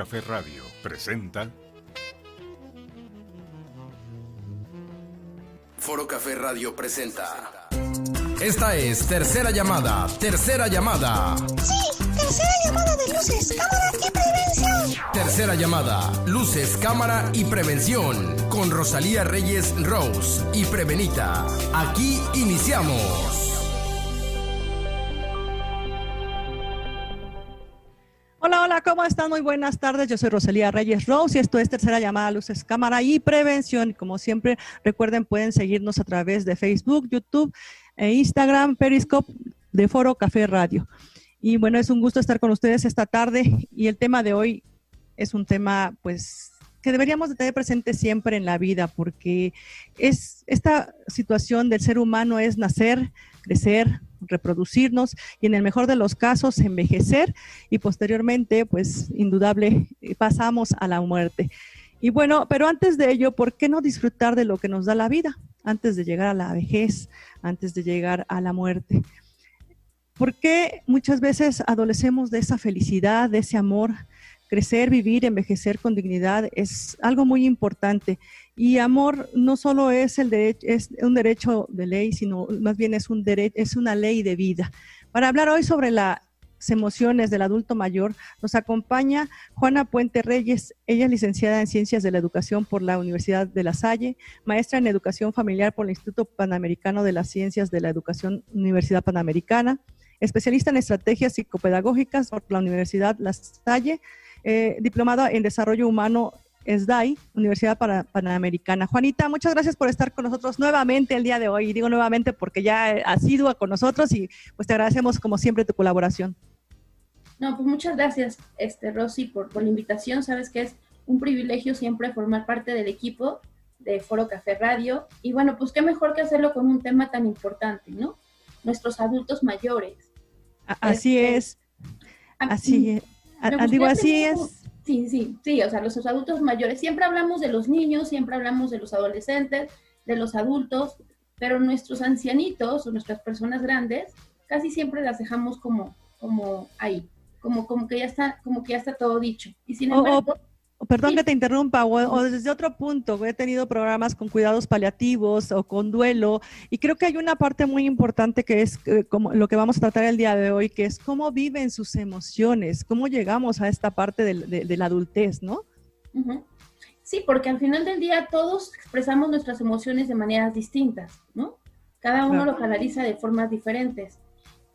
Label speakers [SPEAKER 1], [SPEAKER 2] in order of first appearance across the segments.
[SPEAKER 1] Foro Café Radio presenta
[SPEAKER 2] Foro Café Radio presenta.
[SPEAKER 3] Esta es tercera llamada, tercera llamada.
[SPEAKER 4] Sí, tercera llamada de luces, cámara y prevención.
[SPEAKER 3] Tercera llamada, luces, cámara y prevención. Con Rosalía Reyes Rose y Prevenita. Aquí iniciamos.
[SPEAKER 5] Buenas tardes. Yo soy Rosalía Reyes Rose y esto es Tercera Llamada Luces Cámara y Prevención. Como siempre, recuerden, pueden seguirnos a través de Facebook, YouTube e Instagram, Periscope de Foro Café Radio. Y bueno, es un gusto estar con ustedes esta tarde y el tema de hoy es un tema, pues, que deberíamos de tener presente siempre en la vida porque es esta situación del ser humano es nacer, crecer, reproducirnos y en el mejor de los casos envejecer y posteriormente, pues indudable, eh, pasamos a la muerte. Y bueno, pero antes de ello, ¿por qué no disfrutar de lo que nos da la vida? Antes de llegar a la vejez, antes de llegar a la muerte. ¿Por qué muchas veces adolecemos de esa felicidad, de ese amor? Crecer, vivir, envejecer con dignidad es algo muy importante. Y amor no solo es, un derecho de ley, sino más bien es una ley de vida. Para hablar hoy sobre las emociones del adulto mayor, nos acompaña Juana Puente Reyes. Ella es licenciada en Ciencias de la Educación por la Universidad de La Salle, maestra en Educación Familiar por el Instituto Panamericano de las Ciencias de la Educación Universidad Panamericana, especialista en estrategias psicopedagógicas por la Universidad La Salle, eh, diplomada en Desarrollo Humano SDAI, Universidad Panamericana. Juanita, muchas gracias por estar con nosotros nuevamente el día de hoy. Y digo nuevamente porque ya has sido con nosotros y pues te agradecemos como siempre tu colaboración.
[SPEAKER 6] No, pues muchas gracias, este, Rosy, por, por la invitación. Sabes que es un privilegio siempre formar parte del equipo de Foro Café Radio. Y bueno, pues qué mejor que hacerlo con un tema tan importante, ¿no? Nuestros adultos mayores.
[SPEAKER 5] Así este, es. Así es. Digo, así es
[SPEAKER 6] Sí, sí, sí, o sea, los adultos mayores, siempre hablamos de los niños, siempre hablamos de los adolescentes, de los adultos, pero nuestros ancianitos o nuestras personas grandes, casi siempre las dejamos como, como ahí, como, como que ya está, como que ya está todo dicho. Y sin embargo,
[SPEAKER 5] Perdón que te interrumpa, o, desde otro punto, he tenido programas con cuidados paliativos o con duelo, y creo que hay una parte muy importante que es eh, como lo que vamos a tratar el día de hoy, que es cómo viven sus emociones, cómo llegamos a esta parte de, la adultez, ¿no?
[SPEAKER 6] Sí, porque al final del día todos expresamos nuestras emociones de maneras distintas, ¿no? Cada uno lo canaliza de formas diferentes.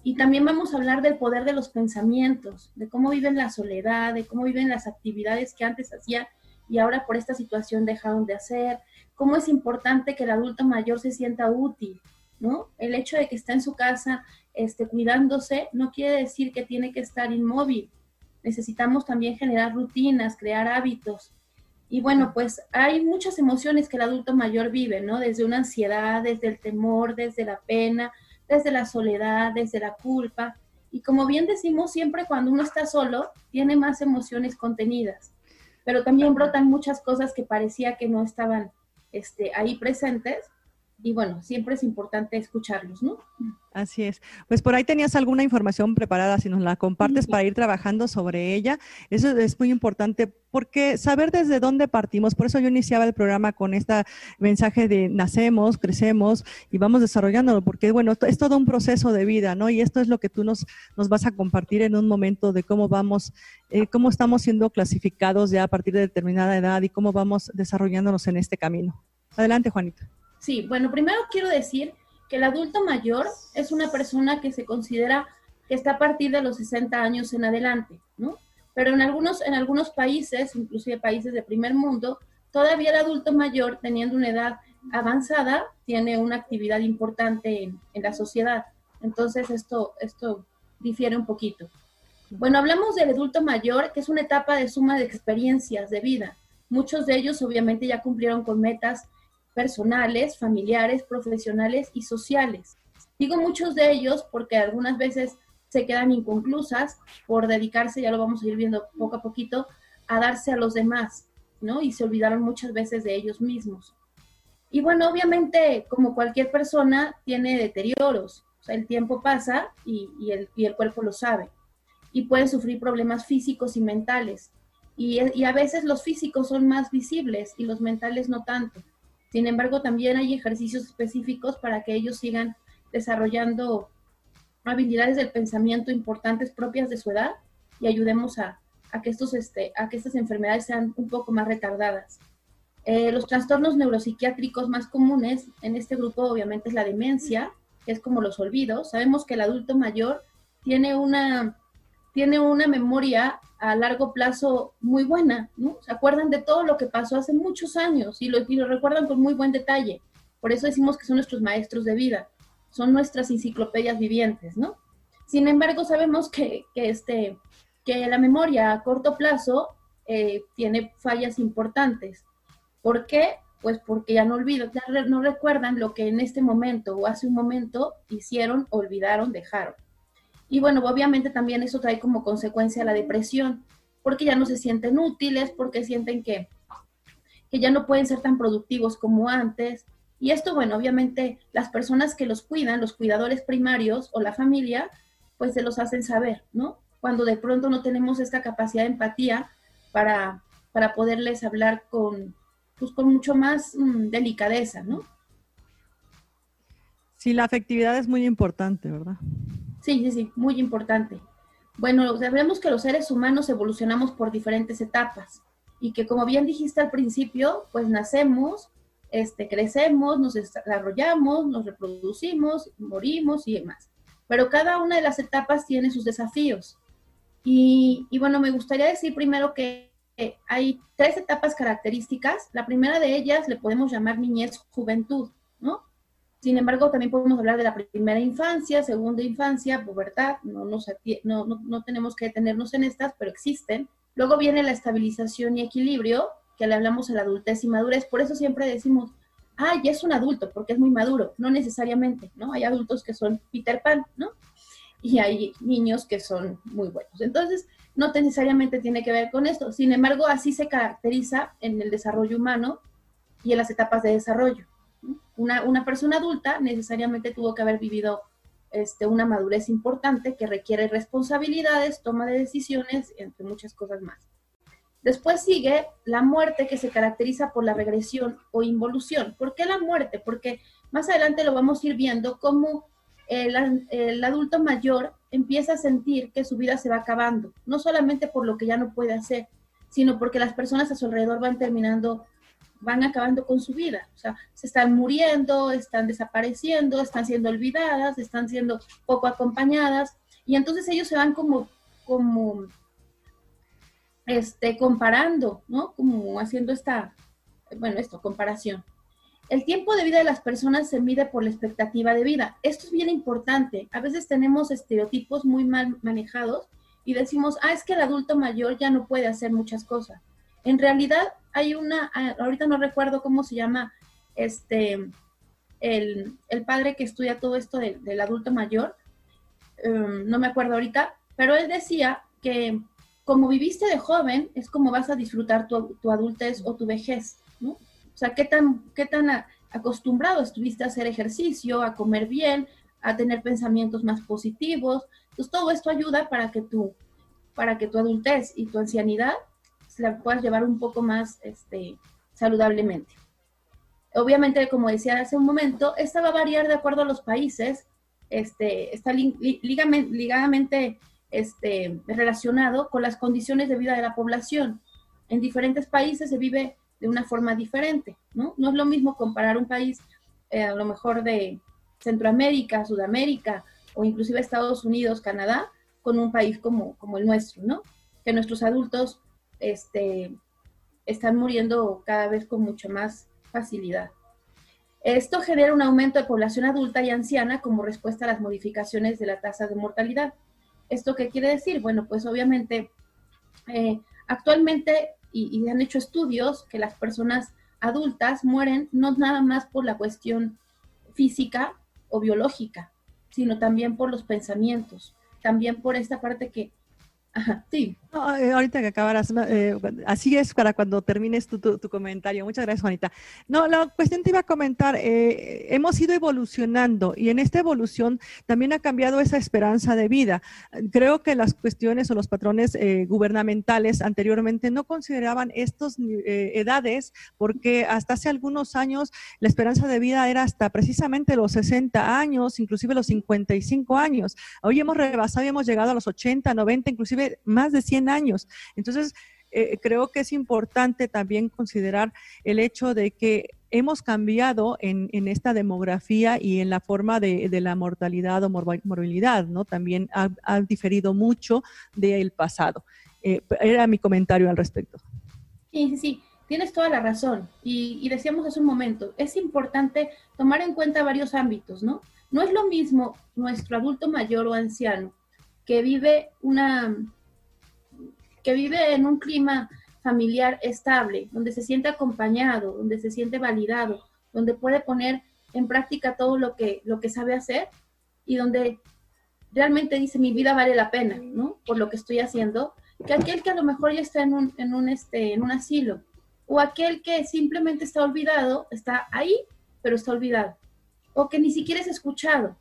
[SPEAKER 6] Y también vamos a hablar del poder de los pensamientos, de cómo viven la soledad, de cómo viven las actividades que antes hacían y ahora por esta situación dejaron de hacer, cómo es importante que el adulto mayor se sienta útil, ¿no? El hecho de que está en su casa este, cuidándose no quiere decir que tiene que estar inmóvil. Necesitamos también generar rutinas, crear hábitos. Y bueno, pues hay muchas emociones que el adulto mayor vive, ¿no? Desde una ansiedad, desde el temor, desde la pena, desde la soledad, desde la culpa. Y como bien decimos, siempre cuando uno está solo, tiene más emociones contenidas, pero también brotan muchas cosas que parecía que no estaban este, ahí presentes. Y bueno, siempre es importante escucharlos, ¿no?
[SPEAKER 5] Así es. Pues por ahí tenías alguna información preparada, si nos la compartes para ir trabajando sobre ella. Eso es muy importante porque saber desde dónde partimos, por eso yo iniciaba el programa con este mensaje de nacemos, crecemos y vamos desarrollándolo, porque bueno, es todo un proceso de vida, ¿no? Y esto es lo que tú nos, nos vas a compartir en un momento de cómo vamos, eh, cómo estamos siendo clasificados ya a partir de determinada edad y cómo vamos desarrollándonos en este camino. Adelante, Juanita.
[SPEAKER 6] Sí, bueno, primero quiero decir que el adulto mayor es una persona que se considera que está a partir de los 60 años en adelante, ¿no? Pero en algunos, en algunos países, inclusive países de primer mundo, todavía el adulto mayor, teniendo una edad avanzada, tiene una actividad importante en, en la sociedad. Entonces, esto, esto difiere un poquito. Bueno, hablamos del adulto mayor, que es una etapa de suma de experiencias de vida. Muchos de ellos obviamente ya cumplieron con metas personales, familiares, profesionales y sociales. Digo muchos de ellos porque algunas veces se quedan inconclusas por dedicarse, ya lo vamos a ir viendo poco a poquito, a darse a los demás, ¿no? Y se olvidaron muchas veces de ellos mismos. Y bueno, obviamente, como cualquier persona, tiene deterioros. O sea, el tiempo pasa y, el, cuerpo lo sabe. Y pueden sufrir problemas físicos y mentales. y a veces los físicos son más visibles y los mentales no tanto. Sin embargo, también hay ejercicios específicos para que ellos sigan desarrollando habilidades del pensamiento importantes propias de su edad y ayudemos a, que, estos, este, a que estas enfermedades sean un poco más retardadas. Eh, los trastornos neuropsiquiátricos más comunes en este grupo obviamente es la demencia, que es como los olvidos. Sabemos que el adulto mayor tiene una, tiene una memoria a largo plazo muy buena, ¿no? Se acuerdan de todo lo que pasó hace muchos años y lo, recuerdan con muy buen detalle. Por eso decimos que son nuestros maestros de vida son nuestras enciclopedias vivientes, ¿no? Sin embargo, sabemos que, este, la memoria a corto plazo eh, tiene fallas importantes. ¿Por qué? Pues porque ya no olvido, ya no recuerdan lo que en este momento o hace un momento hicieron, olvidaron, dejaron. Y bueno, obviamente también eso trae como consecuencia la depresión, porque ya no se sienten útiles, porque sienten que, que ya no pueden ser tan productivos como antes, y esto, bueno, obviamente las personas que los cuidan, los cuidadores primarios o la familia, pues se los hacen saber, ¿no? Cuando de pronto no tenemos esta capacidad de empatía para, para poderles hablar con, pues, con mucho más mm, delicadeza, ¿no?
[SPEAKER 5] Sí, la afectividad es muy importante, ¿verdad?
[SPEAKER 6] Sí, sí, sí, muy importante. Bueno, sabemos que los seres humanos evolucionamos por diferentes etapas y que como bien dijiste al principio, pues nacemos, este, crecemos, nos desarrollamos, nos reproducimos, morimos y demás. Pero cada una de las etapas tiene sus desafíos. Y, bueno, me gustaría decir primero que hay tres etapas características. La primera de ellas le podemos llamar niñez, juventud, ¿no? Sin embargo, también podemos hablar de la primera infancia, segunda infancia, pubertad, no, no, no, no tenemos que detenernos en estas, pero existen. Luego viene la estabilización y equilibrio, que le hablamos a la adultez y madurez. Por eso siempre decimos, ah, ya es un adulto, porque es muy maduro. No necesariamente, ¿no? Hay adultos que son Peter Pan, ¿no? Y hay niños que son muy buenos. Entonces, no necesariamente tiene que ver con esto. Sin embargo, así se caracteriza en el desarrollo humano y en las etapas de desarrollo. Una, una persona adulta necesariamente tuvo que haber vivido este, una madurez importante que requiere responsabilidades, toma de decisiones, entre muchas cosas más. Después sigue la muerte que se caracteriza por la regresión o involución. ¿Por qué la muerte? Porque más adelante lo vamos a ir viendo cómo el, adulto mayor empieza a sentir que su vida se va acabando, no solamente por lo que ya no puede hacer, sino porque las personas a su alrededor van terminando, van acabando con su vida. O sea, se están muriendo, están desapareciendo, están siendo olvidadas, están siendo poco acompañadas, y entonces ellos se van como, como este, comparando, ¿no? Como haciendo esta, bueno, esto, comparación. El tiempo de vida de las personas se mide por la expectativa de vida. Esto es bien importante. A veces tenemos estereotipos muy mal manejados y decimos, ah, es que el adulto mayor ya no puede hacer muchas cosas. En realidad hay una, ah, ahorita no recuerdo cómo se llama, este, el, padre que estudia todo esto del adulto mayor, em, no me acuerdo ahorita, pero él decía que como viviste de joven, es como vas a disfrutar tu, adultez o tu vejez, ¿no? O sea, qué tan, qué tan acostumbrado estuviste a hacer ejercicio, a comer bien, a tener pensamientos más positivos. Entonces, todo esto ayuda para que tu, para que tu adultez y tu ancianidad la puedas llevar un poco más este, saludablemente. Obviamente, como decía hace un momento, esta va a variar de acuerdo a los países, este, está ligadamente este, relacionado con las condiciones de vida de la población. En diferentes países se vive de una forma diferente, ¿no? No es lo mismo comparar un país eh, a lo mejor de Centroamérica, Sudamérica o inclusive Estados Unidos, Canadá, con un país como, como el nuestro, ¿no? Que nuestros adultos este, están muriendo cada vez con mucho más facilidad. Esto genera un aumento de población adulta y anciana como respuesta a las modificaciones de la tasa de mortalidad. ¿Esto qué quiere decir? Bueno, pues obviamente eh, actualmente, y, y, han hecho estudios, que las personas adultas mueren no nada más por la cuestión física o biológica, sino también por los pensamientos, también por esta parte que, ajá, sí,
[SPEAKER 5] ahorita que acabarás, eh, así es para cuando termines tu, comentario. Muchas gracias, Juanita. No, la cuestión te iba a comentar, eh, hemos ido evolucionando y en esta evolución también ha cambiado esa esperanza de vida. Creo que las cuestiones o los patrones gubernamentales anteriormente no consideraban estas edades porque hasta hace algunos años la esperanza de vida era hasta precisamente los 60 años, inclusive los 55 años. Hoy hemos rebasado y hemos llegado a los 80, 90, inclusive más de 100 años. Entonces, eh, creo que es importante también considerar el hecho de que hemos cambiado en, esta demografía y en la forma de, la mortalidad o morbilidad, ¿no? También ha, diferido mucho del pasado. Eh, era mi comentario al respecto.
[SPEAKER 6] Sí, sí, sí, tienes toda la razón. Y, y, decíamos hace un momento, es importante tomar en cuenta varios ámbitos, ¿no? No es lo mismo nuestro adulto mayor o anciano que vive una, que vive en un clima familiar estable, donde se siente acompañado, donde se siente validado, donde puede poner en práctica todo lo que, lo que sabe hacer y donde realmente dice mi vida vale la pena, ¿no? Por lo que estoy haciendo, que aquel que a lo mejor ya está en un, en un, este, en un asilo, o aquel que simplemente está olvidado, está ahí, pero está olvidado, o que ni siquiera es escuchado.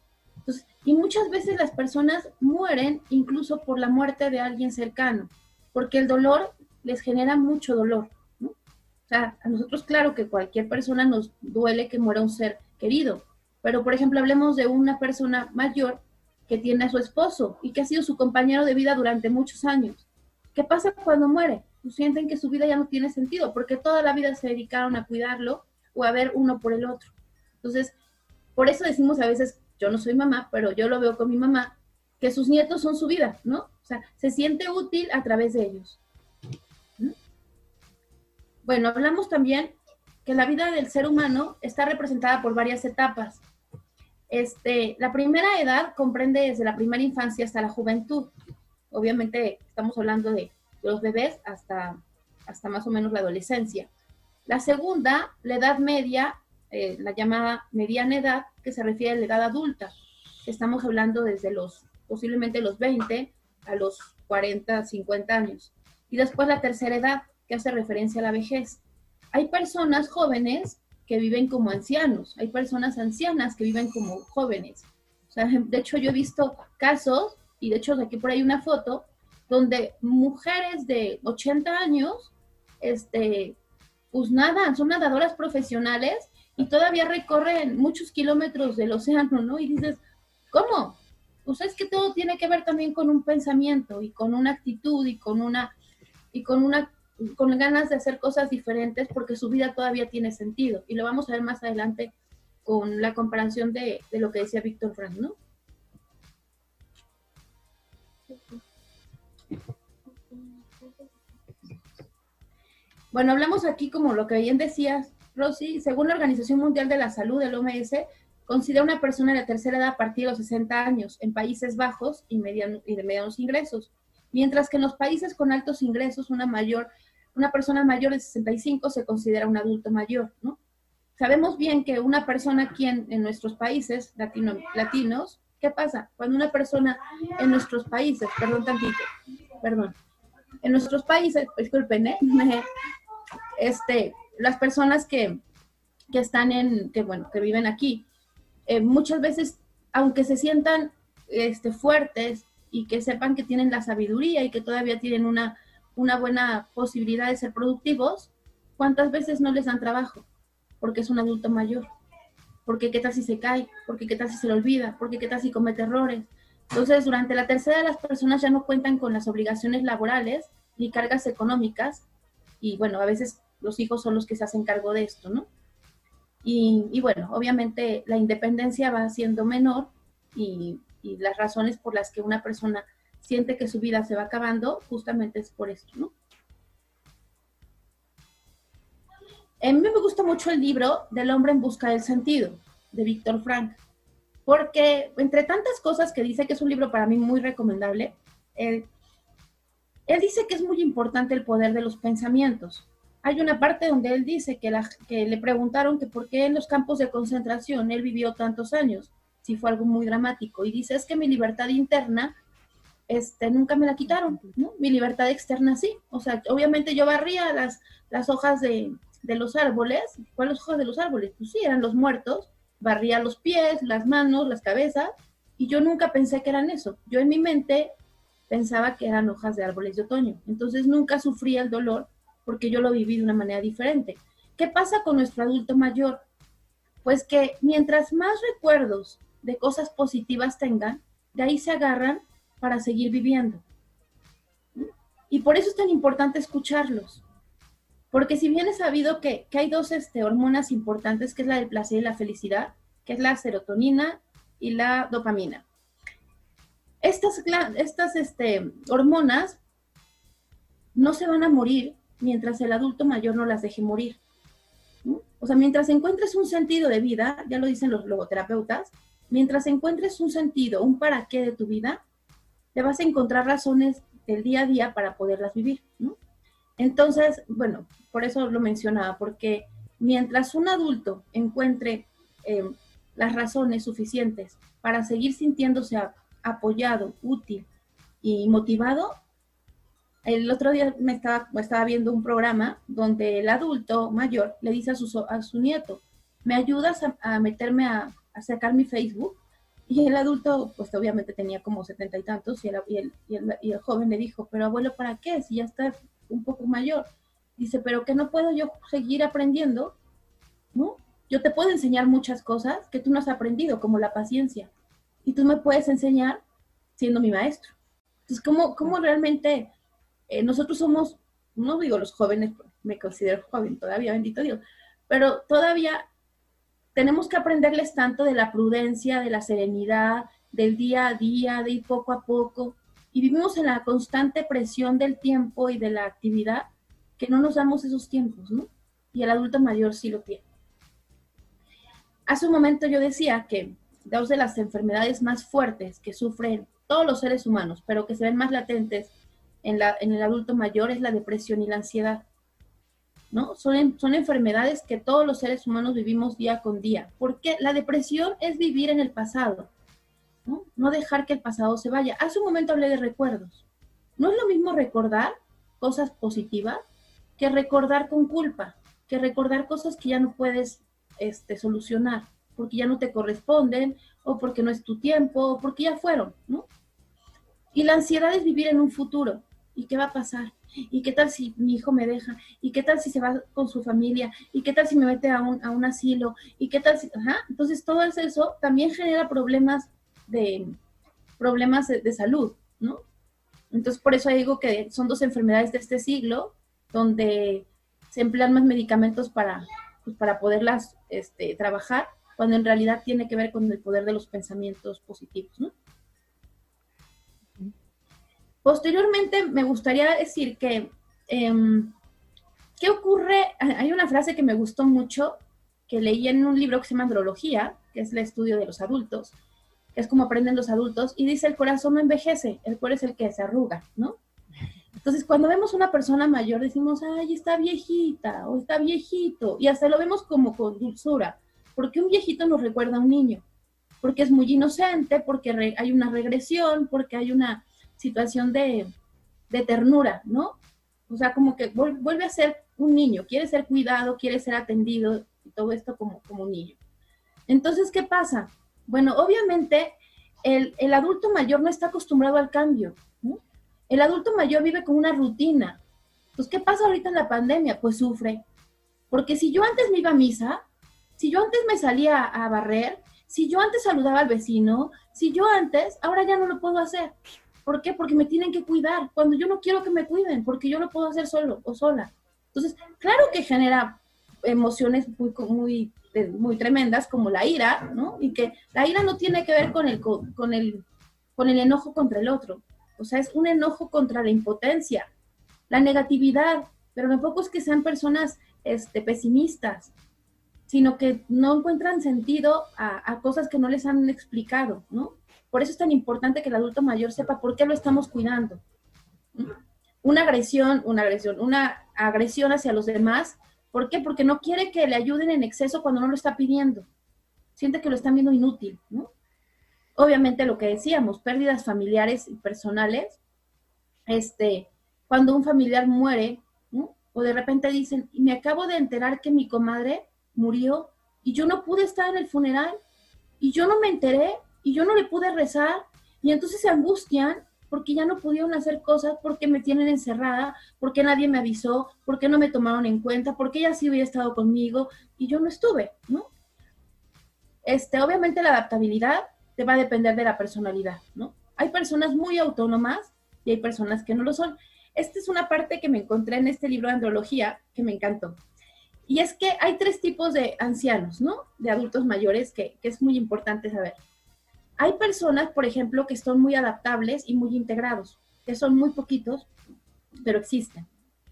[SPEAKER 6] Y muchas veces las personas mueren incluso por la muerte de alguien cercano porque el dolor les genera mucho dolor. O sea, a nosotros claro que cualquier persona nos duele que muera un ser querido, pero por ejemplo hablemos de una persona mayor que tiene a su esposo y que ha sido su compañero de vida durante muchos años. ¿Qué pasa cuando muere? Pues sienten que su vida ya no tiene sentido, porque toda la vida se dedicaron a cuidarlo o a ver uno por el otro. Entonces, por eso decimos a veces, yo no soy mamá, pero yo lo veo con mi mamá, que sus nietos son su vida, ¿no? O sea, se siente útil a través de ellos. ¿Mm? Bueno, hablamos también que la vida del ser humano está representada por varias etapas. Este, la primera edad comprende desde la primera infancia hasta la juventud. Obviamente estamos hablando de los bebés hasta, hasta más o menos la adolescencia. La segunda, la edad media, eh, la llamada mediana edad, que se refiere a la edad adulta. Estamos hablando desde los posiblemente los 20 a los 40, 50 años. Y después la tercera edad, que hace referencia a la vejez. Hay personas jóvenes que viven como ancianos, hay personas ancianas que viven como jóvenes. O sea, de hecho yo he visto casos, y de hecho aquí por ahí una foto, donde mujeres de 80 años, este, pues nadan, son nadadoras profesionales y todavía recorren muchos kilómetros del océano, ¿no? Y dices, ¿cómo? Pues es que todo tiene que ver también con un pensamiento y con una actitud y con una y con una con ganas de hacer cosas diferentes porque su vida todavía tiene sentido y lo vamos a ver más adelante con la comparación de, de lo que decía Víctor Frank, ¿no? Bueno, hablamos aquí como lo que bien decías, Rosy, según la Organización Mundial de la Salud, el OMS, Considera una persona de la tercera edad a partir de los 60 años en Países Bajos y, y de medianos ingresos, mientras que en los países con altos ingresos una mayor, una persona mayor de 65 se considera un adulto mayor, ¿no? Sabemos bien que una persona aquí en, nuestros países latino, latinos, ¿qué pasa? Cuando una persona en nuestros países, perdón tantito, perdón, en nuestros países, disculpen, ¿eh? este, las personas que, que están en, que bueno, que viven aquí, eh, muchas veces, aunque se sientan este, fuertes y que sepan que tienen la sabiduría y que todavía tienen una, buena posibilidad de ser productivos, ¿cuántas veces no les dan trabajo? Porque es un adulto mayor. Porque qué tal si se cae, porque qué tal si se le olvida, porque qué tal si comete errores. Entonces, durante la tercera las personas ya no cuentan con las obligaciones laborales ni cargas económicas y bueno, a veces los hijos son los que se hacen cargo de esto, ¿no? Y, bueno, obviamente la independencia va siendo menor y, las razones por las que una persona siente que su vida se va acabando, justamente es por esto, ¿no? A mí me gusta mucho el libro Del hombre en busca del sentido, de Víctor Frank, porque entre tantas cosas que dice que es un libro para mí muy recomendable, él dice que es muy importante el poder de los pensamientos hay una parte donde él dice que, la, que le preguntaron que por qué en los campos de concentración él vivió tantos años, si fue algo muy dramático, y dice es que mi libertad interna este, nunca me la quitaron, ¿no? Mi libertad externa sí. O sea, obviamente yo barría las, las hojas de, los árboles. ¿Cuáles hojas de los árboles? Pues sí, eran los muertos. Barría los pies, las manos, las cabezas. Y yo nunca pensé que eran eso. Yo en mi mente pensaba que eran hojas de árboles de otoño. Entonces nunca sufría el dolor porque yo lo viví de una manera diferente. ¿Qué pasa con nuestro adulto mayor? Pues que mientras más recuerdos de cosas positivas tengan, de ahí se agarran para seguir viviendo. Y por eso es tan importante escucharlos. Porque si bien es sabido que, hay dos este, hormonas importantes, que es la del placer y la felicidad, que es la serotonina y la dopamina. Estas, estas este, hormonas no se van a morir mientras el adulto mayor no las deje morir. O sea, mientras encuentres un sentido de vida, ya lo dicen los logoterapeutas, mientras encuentres un sentido, un para qué de tu vida, te vas a encontrar razones del día a día para poderlas vivir, Entonces, bueno, por eso lo mencionaba, porque mientras un adulto encuentre eh, las razones suficientes para seguir sintiéndose apoyado, útil y motivado, el otro día me estaba, estaba viendo un programa donde el adulto mayor le dice a su, a su nieto, ¿me ayudas a, meterme a, sacar mi Facebook? Y el adulto, pues obviamente tenía como setenta y tantos, y el, y, el, y, el, joven le dijo, pero abuelo, ¿para qué? Si ya está un poco mayor. Dice, pero que no puedo yo seguir aprendiendo, ¿no? Yo te puedo enseñar muchas cosas que tú no has aprendido, como la paciencia. Y tú me puedes enseñar siendo mi maestro. Entonces, ¿cómo, cómo realmente eh, nosotros somos, no digo los jóvenes, me considero joven todavía, bendito Dios, pero todavía tenemos que aprenderles tanto de la prudencia, de la serenidad, del día a día, de ir poco a poco. Y vivimos en la constante presión del tiempo y de la actividad que no nos damos esos tiempos, ¿no? Y el adulto mayor sí lo tiene. Hace un momento yo decía que dos de las enfermedades más fuertes que sufren todos los seres humanos, pero que se ven más latentes en, el adulto mayor es la depresión y la ansiedad. ¿no? Son, son enfermedades que todos los seres humanos vivimos día con día, porque la depresión es vivir en el pasado, ¿no? no dejar que el pasado se vaya. Hace un momento hablé de recuerdos. No es lo mismo recordar cosas positivas que recordar con culpa, que recordar cosas que ya no puedes este, solucionar, porque ya no te corresponden, o porque no es tu tiempo, o porque ya fueron, ¿no? Y la ansiedad es vivir en un futuro. ¿Y qué va a pasar? ¿Y qué tal si mi hijo me deja? ¿Y qué tal si se va con su familia? ¿Y qué tal si me mete a un, a un asilo? ¿Y qué tal si...? Ajá. Entonces todo eso también genera problemas de, problemas de, salud, ¿no? Entonces por eso digo que son dos enfermedades de este siglo donde se emplean más medicamentos para, pues, para poderlas este, trabajar, cuando en realidad tiene que ver con el poder de los pensamientos positivos, ¿no? Posteriormente, me gustaría decir que, em, ¿qué ocurre? Hay una frase que me gustó mucho, que leí en un libro que se llama Andrología, que es el estudio de los adultos, que es como aprenden los adultos, y dice, el corazón no envejece, el cuerpo es el que se arruga, ¿no? Entonces, cuando vemos una persona mayor, decimos, ay, está viejita o está viejito, y hasta lo vemos como con dulzura, porque un viejito nos recuerda a un niño, porque es muy inocente, porque hay una regresión, porque hay una situación de, ternura, ¿no? O sea, como que vuelve a ser un niño, quiere ser cuidado, quiere ser atendido y todo esto como, como un niño. Entonces, ¿qué pasa? Bueno, obviamente el, adulto mayor no está acostumbrado al cambio. El adulto mayor vive con una rutina. Pues, ¿qué pasa ahorita en la pandemia? Pues sufre. Porque si yo antes me iba a misa, si yo antes me salía a barrer, si yo antes saludaba al vecino, si yo antes, ahora ya no lo puedo hacer. ¿Por qué? Porque me tienen que cuidar. Cuando yo no quiero que me cuiden, porque yo lo puedo hacer solo o sola. Entonces, claro que genera emociones muy, muy, muy tremendas como la ira, ¿no? Y que la ira no tiene que ver con el, con, el, con el enojo contra el otro. O sea, es un enojo contra la impotencia, la negatividad, pero tampoco es que sean personas este, pesimistas, sino que no encuentran sentido a, a cosas que no les han explicado, ¿no? Por eso es tan importante que el adulto mayor sepa por qué lo estamos cuidando. Una agresión, una agresión, una agresión hacia los demás, ¿por qué? Porque no quiere que le ayuden en exceso cuando no lo está pidiendo. Siente que lo están viendo inútil, ¿no? obviamente lo que decíamos, pérdidas familiares y personales, este, cuando un familiar muere, o de repente dicen, me acabo de enterar que mi comadre murió y yo no pude estar en el funeral y yo no me enteré y yo no le pude rezar y entonces se angustian porque ya no pudieron hacer cosas, porque me tienen encerrada, porque nadie me avisó, porque no me tomaron en cuenta, porque ella sí hubiera estado conmigo y yo no estuve, ¿no? Este, obviamente la adaptabilidad te va a depender de la personalidad, ¿no? Hay personas muy autónomas y hay personas que no lo son. Esta es una parte que me encontré en este libro de andrología que me encantó. Y es que hay tres tipos de ancianos, ¿no? De adultos mayores que, que es muy importante saber. Hay personas, por ejemplo, que son muy adaptables y muy integrados, que son muy poquitos, pero existen.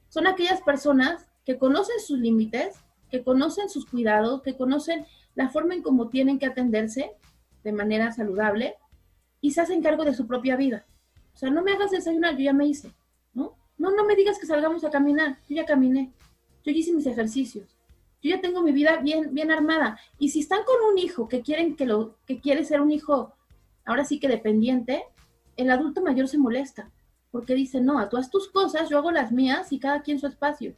[SPEAKER 6] Son aquellas personas que conocen sus límites, que conocen sus cuidados, que conocen la forma en cómo tienen que atenderse de manera saludable y se hacen cargo de su propia vida. O sea, no me hagas desayunar, yo ya me hice, ¿no? No, no me digas que salgamos a caminar, yo ya caminé, yo ya hice mis ejercicios, yo ya tengo mi vida bien, bien armada. Y si están con un hijo que quieren que lo, que quiere ser un hijo, ahora sí que dependiente, el adulto mayor se molesta, porque dice, no, tú haz tus cosas, yo hago las mías y cada quien su espacio.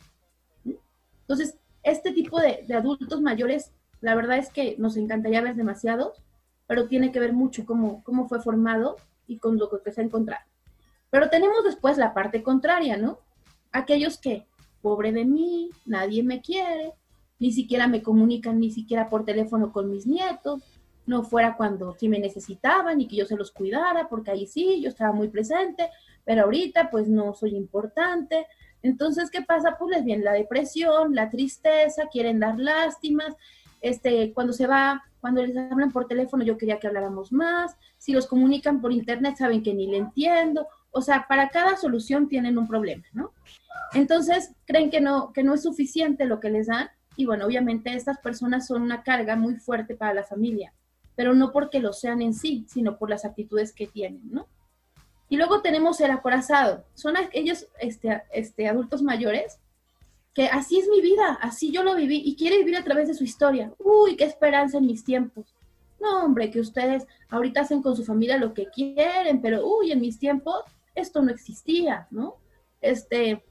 [SPEAKER 6] Entonces, este tipo de, de adultos mayores la verdad es que nos encantaría ver demasiados, pero tiene que ver mucho cómo, cómo fue formado y con lo que se ha encontrado. Pero tenemos después la parte contraria, ¿no? Aquellos que, pobre de mí, nadie me quiere, ni siquiera me comunican, ni siquiera por teléfono con mis nietos, no fuera cuando sí me necesitaban y que yo se los cuidara, porque ahí sí, yo estaba muy presente, pero ahorita pues no soy importante. Entonces, ¿qué pasa? Pues les viene la depresión, la tristeza, quieren dar lástimas este, cuando se va, cuando les hablan por teléfono, yo quería que habláramos más, si los comunican por internet, saben que ni le entiendo, o sea, para cada solución tienen un problema, ¿no? Entonces, creen que no, que no es suficiente lo que les dan, y bueno, obviamente estas personas son una carga muy fuerte para la familia, pero no porque lo sean en sí, sino por las actitudes que tienen, ¿no? Y luego tenemos el acorazado, son aquellos este, este, adultos mayores que así es mi vida, así yo lo viví y quiere vivir a través de su historia. Uy, qué esperanza en mis tiempos. No, hombre, que ustedes ahorita hacen con su familia lo que quieren, pero uy, en mis tiempos esto no existía, ¿no? Este,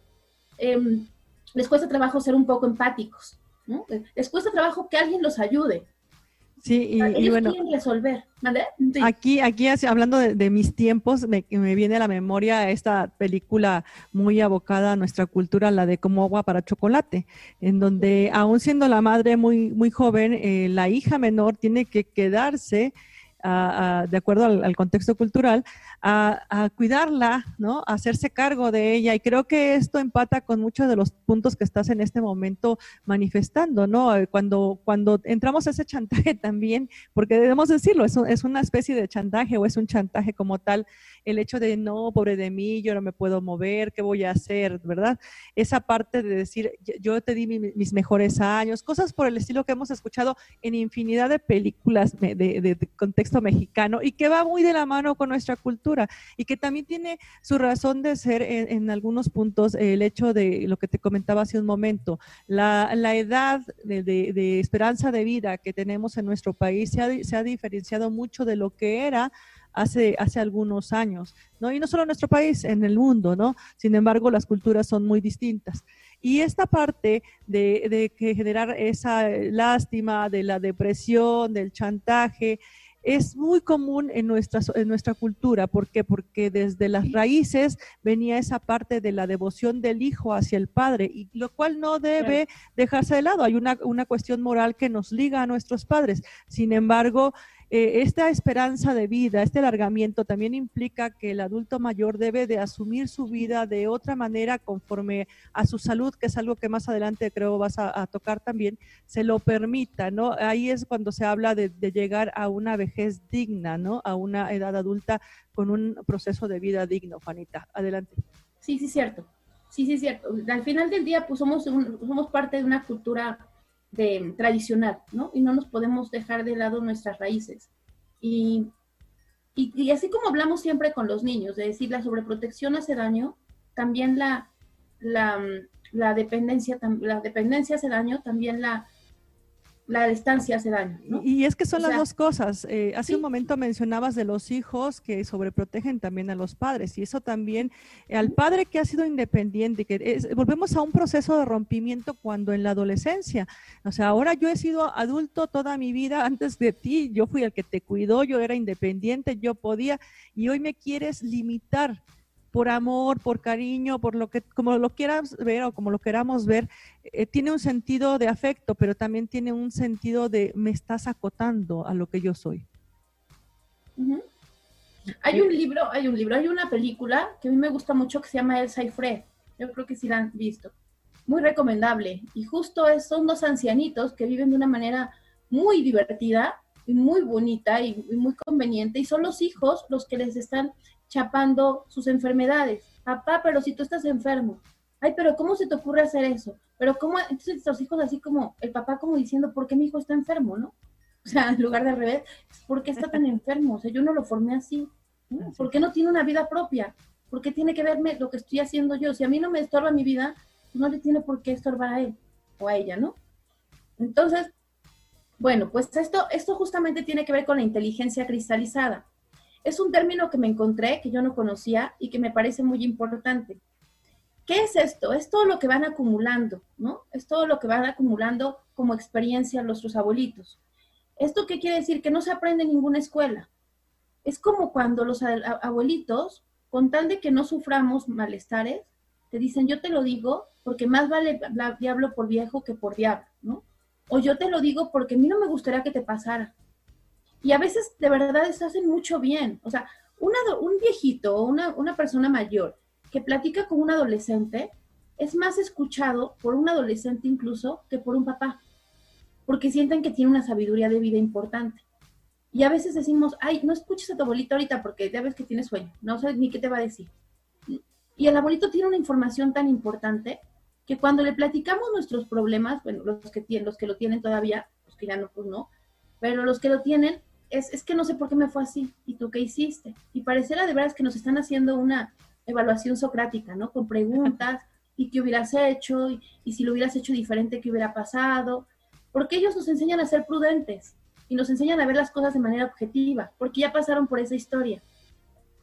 [SPEAKER 6] em, les cuesta trabajo ser un poco empáticos, ¿no? Les cuesta trabajo que alguien los ayude.
[SPEAKER 5] Sí, y, bueno.
[SPEAKER 6] resolver.
[SPEAKER 5] Aquí, aquí hablando de, mis tiempos, me, me, viene a la memoria esta película muy abocada a nuestra cultura, la de Como agua para chocolate, en donde aún siendo la madre muy, muy joven, eh, la hija menor tiene que quedarse de acuerdo al, contexto cultural, a, cuidarla, ¿no? A hacerse cargo de ella. Y creo que esto empata con muchos de los puntos que estás en este momento manifestando, ¿no? Eh, cuando, cuando entramos a ese chantaje también, porque debemos decirlo, es, es una especie de chantaje o es un chantaje como tal, el hecho de no, pobre de mí, yo no me puedo mover, ¿qué voy a hacer? ¿Verdad? Esa parte de decir, yo te di mis mejores años, cosas por el estilo que hemos escuchado en infinidad de películas de, de contexto mexicano y que va muy de la mano con nuestra cultura y que también tiene su razón de ser en, algunos puntos el hecho de lo que te comentaba hace un momento, la, edad de, esperanza de vida que tenemos en nuestro país se ha, se ha diferenciado mucho de lo que era hace, hace algunos años, ¿no? Y no solo en nuestro país, en el mundo, ¿no? Sin embargo, las culturas son muy distintas. Y esta parte de, de que generar esa lástima, de la depresión, del chantaje, es muy común en nuestra, en nuestra cultura. ¿Por qué? Porque desde las raíces venía esa parte de la devoción del hijo hacia el padre, y lo cual no debe dejarse de lado. Hay una, una cuestión moral que nos liga a nuestros padres. Sin embargo, eh, esta esperanza de vida, este alargamiento también implica que el adulto mayor debe de asumir su vida de otra manera conforme a su salud, que es algo que más adelante creo vas a, tocar también, se lo permita, ¿no? Ahí es cuando se habla de, llegar a una vejez digna, ¿no? A una edad adulta con un proceso de vida digno, Juanita. Adelante.
[SPEAKER 6] Sí, sí, cierto. Sí, sí, cierto. Al final del día, pues somos, somos parte de una cultura de, tradicional, ¿no? Y no nos podemos dejar de lado nuestras raíces. Y, y, así como hablamos siempre con los niños, de decir la sobreprotección hace daño, también la, la, la dependencia, la dependencia hace daño, también la, la distancia hace daño. ¿no?
[SPEAKER 5] Y es que son
[SPEAKER 6] O
[SPEAKER 5] las dos cosas. Eh, hace un momento mencionabas de los hijos que sobreprotegen también a los padres y eso también eh, al padre que ha sido independiente, que es- volvemos a un proceso de rompimiento cuando en la adolescencia, o sea, ahora yo he sido adulto toda mi vida antes de ti, yo fui el que te cuidó, yo era independiente, yo podía y hoy me quieres limitar por amor, por cariño, por lo que, como lo quieras ver o como lo queramos ver, eh, tiene un sentido de afecto, pero también tiene un sentido de me estás acotando a lo que yo soy.
[SPEAKER 6] Hay un libro, hay un libro, hay una película que a mí me gusta mucho que se llama Elsa y Fred. Yo creo que sí la han visto. Muy recomendable. Y justo es, son dos ancianitos que viven de una manera muy divertida y muy bonita y muy conveniente. Y son los hijos los que les están chapando sus enfermedades. Papá, pero si tú estás enfermo. Ay, pero ¿cómo se te ocurre hacer eso? Pero ¿cómo? Entonces los hijos así como, el papá como diciendo, ¿por qué mi hijo está enfermo, no? O sea, en lugar de al revés, ¿por qué está tan enfermo? O sea, yo no lo formé así. ¿Por qué no tiene una vida propia? ¿Por qué tiene que verme lo que estoy haciendo yo? Si a mí no me estorba mi vida, pues no le tiene por qué estorbar a él o a ella, ¿no? Entonces, bueno, pues esto, esto justamente tiene que ver con la inteligencia cristalizada. Es un término que me encontré, que yo no conocía y que me parece muy importante. ¿Qué es esto? Es todo lo que van acumulando, ¿no? Es todo lo que van acumulando como experiencia nuestros abuelitos. ¿Esto qué quiere decir? Que no se aprende en ninguna escuela. Es como cuando los abuelitos, con tal de que no suframos malestares, te dicen, yo te lo digo porque más vale diablo por viejo que por diablo, ¿no? O yo te lo digo porque a mí no me gustaría que te pasara. Y a veces de verdad se hacen mucho bien. O sea, un, ado- un viejito o una, una persona mayor que platica con un adolescente es más escuchado por un adolescente incluso que por un papá, porque sienten que tiene una sabiduría de vida importante. Y a veces decimos, ay, no escuches a tu abuelito ahorita porque ya ves que tiene sueño, no sabes ni qué te va a decir. Y el abuelito tiene una información tan importante que cuando le platicamos nuestros problemas, bueno, los que, tienen, los que lo tienen todavía, los que ya no, pues no, pero los que lo tienen, es, es que no sé por qué me fue así, y tú qué hiciste. Y pareciera de veras que nos están haciendo una evaluación socrática, ¿no? Con preguntas, y qué hubieras hecho, y, y si lo hubieras hecho diferente, qué hubiera pasado. Porque ellos nos enseñan a ser prudentes y nos enseñan a ver las cosas de manera objetiva, porque ya pasaron por esa historia,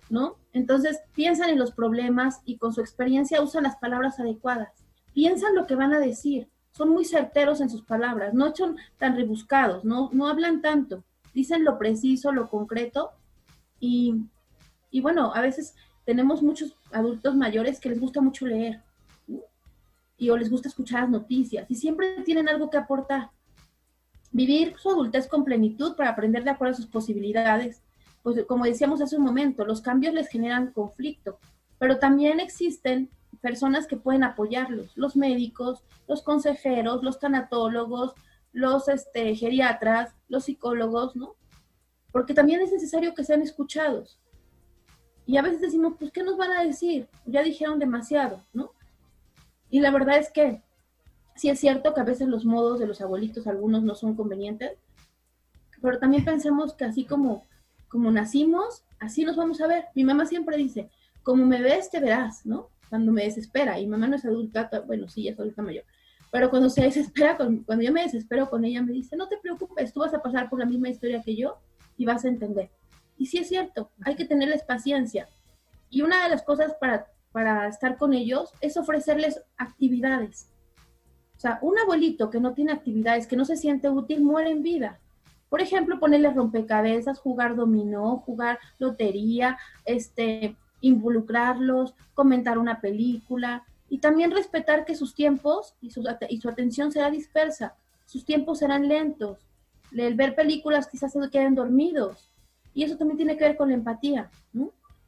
[SPEAKER 6] ¿no? Entonces piensan en los problemas y con su experiencia usan las palabras adecuadas. Piensan lo que van a decir, son muy certeros en sus palabras, no son tan rebuscados, no, no hablan tanto, dicen lo preciso, lo concreto y, y bueno, a veces tenemos muchos adultos mayores que les gusta mucho leer y o les gusta escuchar las noticias y siempre tienen algo que aportar. Vivir su adultez con plenitud para aprender de acuerdo a sus posibilidades. Pues como decíamos hace un momento, los cambios les generan conflicto, pero también existen personas que pueden apoyarlos, los médicos, los consejeros, los tanatólogos, los este, geriatras, los psicólogos, ¿no? Porque también es necesario que sean escuchados. Y a veces decimos, pues, ¿qué nos van a decir? Ya dijeron demasiado, ¿no? Y la verdad es que sí es cierto que a veces los modos de los abuelitos, algunos no son convenientes, pero también pensemos que así como, como nacimos, así nos vamos a ver. Mi mamá siempre dice, como me ves, te verás, ¿no? Cuando me desespera, y mamá no es adulta, bueno, sí, ya es adulta mayor, pero cuando se desespera, con- cuando yo me desespero con ella, me dice, no te preocupes, tú vas a pasar por la misma historia que yo y vas a entender. Y sí es cierto, hay que tenerles paciencia. Y una de las cosas para, para estar con ellos es ofrecerles actividades. O sea, un abuelito que no tiene actividades, que no se siente útil, muere en vida. Por ejemplo, ponerle rompecabezas, jugar dominó, jugar lotería, este, involucrarlos, comentar una película y también respetar que sus tiempos y su, y su atención será dispersa, sus tiempos serán lentos. El ver películas quizás se queden dormidos y eso también tiene que ver con la empatía.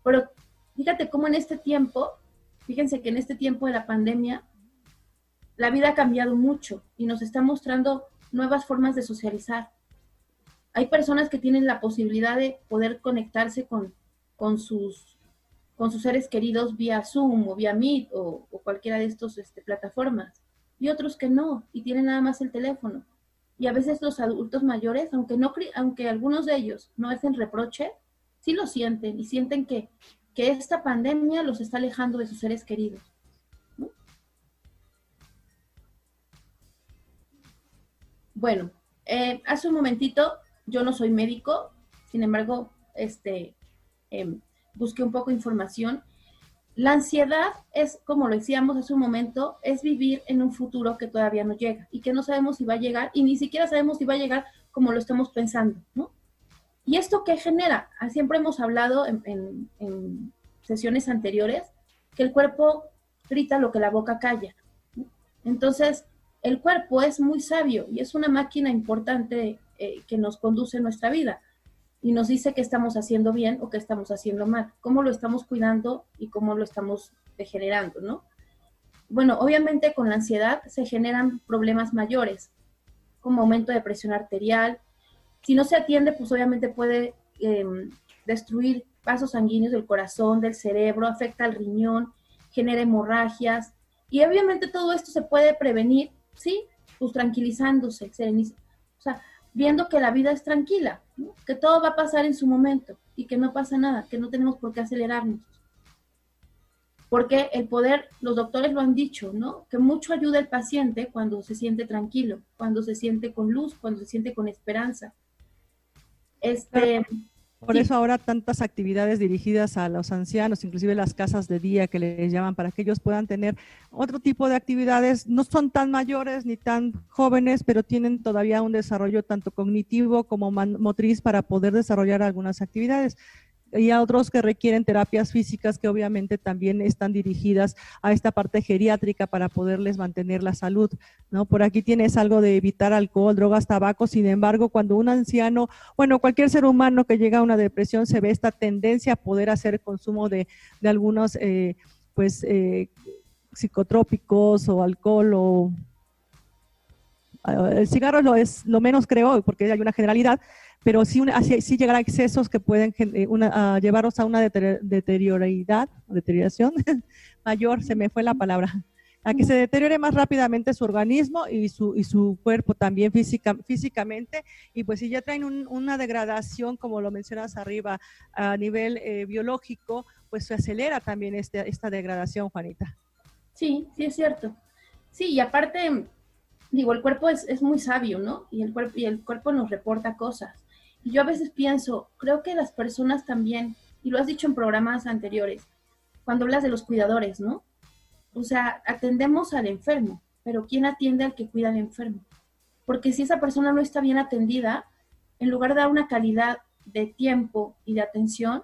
[SPEAKER 6] Pero fíjate cómo en este tiempo, fíjense que en este tiempo de la pandemia, la vida ha cambiado mucho y nos está mostrando nuevas formas de socializar. Hay personas que tienen la posibilidad de poder conectarse con, con, sus, con sus seres queridos vía Zoom o vía Meet o, o cualquiera de estas este, plataformas. Y otros que no, y tienen nada más el teléfono. Y a veces los adultos mayores, aunque, no, aunque algunos de ellos no hacen reproche, sí lo sienten y sienten que, que esta pandemia los está alejando de sus seres queridos. Bueno, eh, hace un momentito, yo no soy médico, sin embargo, este, em, busqué un poco de información. La ansiedad es, como lo decíamos hace un momento, es vivir en un futuro que todavía no llega y que no sabemos si va a llegar y ni siquiera sabemos si va a llegar como lo estamos pensando, ¿no? ¿Y esto qué genera? Ah, siempre hemos hablado en, sesiones anteriores que el cuerpo grita lo que la boca calla. Entonces, el cuerpo es muy sabio y es una máquina importante eh, que nos conduce en nuestra vida y nos dice qué estamos haciendo bien o qué estamos haciendo mal, cómo lo estamos cuidando y cómo lo estamos degenerando, ¿no? Bueno, obviamente con la ansiedad se generan problemas mayores, como aumento de presión arterial. Si no se atiende, pues obviamente puede em, destruir vasos sanguíneos del corazón, del cerebro, afecta al riñón, genera hemorragias. Y obviamente todo esto se puede prevenir, ¿sí? Pues tranquilizándose, o sea, viendo que la vida es tranquila, que todo va a pasar en su momento y que no pasa nada, que no tenemos por qué acelerarnos. Porque el poder, los doctores lo han dicho, ¿no? Que mucho ayuda al paciente cuando se siente tranquilo, cuando se siente con luz, cuando se siente con esperanza.
[SPEAKER 5] Este, por eso ahora tantas actividades dirigidas a los ancianos, inclusive las casas de día que les llaman para que ellos puedan tener otro tipo de actividades. No son tan mayores ni tan jóvenes, pero tienen todavía un desarrollo tanto cognitivo como motriz para poder desarrollar algunas actividades y a otros que requieren terapias físicas que obviamente también están dirigidas a esta parte geriátrica para poderles mantener la salud, ¿no? Por aquí tienes algo de evitar alcohol, drogas, tabaco, sin embargo, cuando un anciano, bueno, cualquier ser humano que llega a una depresión se ve esta tendencia a poder hacer consumo de, de algunos, eh, pues, eh, psicotrópicos o alcohol o el cigarro lo es lo menos creo porque hay una generalidad pero sí, sí, llegar a excesos que pueden eh, una, llevarnos a una deterioridad, deterioración mayor, se me fue la palabra, a que se deteriore más rápidamente su organismo y su, y su cuerpo también física, físicamente. Y pues si ya traen una degradación, como lo mencionas arriba, a nivel eh, biológico, pues se acelera también este, esta degradación, Juanita.
[SPEAKER 6] Sí, sí es cierto. Sí, y aparte, digo, el cuerpo es, es muy sabio, ¿no? Y el, cuerpo, y el cuerpo nos reporta cosas. Yo a veces pienso, creo que las personas también, y lo has dicho en programas anteriores, cuando hablas de los cuidadores, ¿no? O sea, atendemos al enfermo, pero ¿quién atiende al que cuida al enfermo? Porque si esa persona no está bien atendida, en lugar de dar una calidad de tiempo y de atención,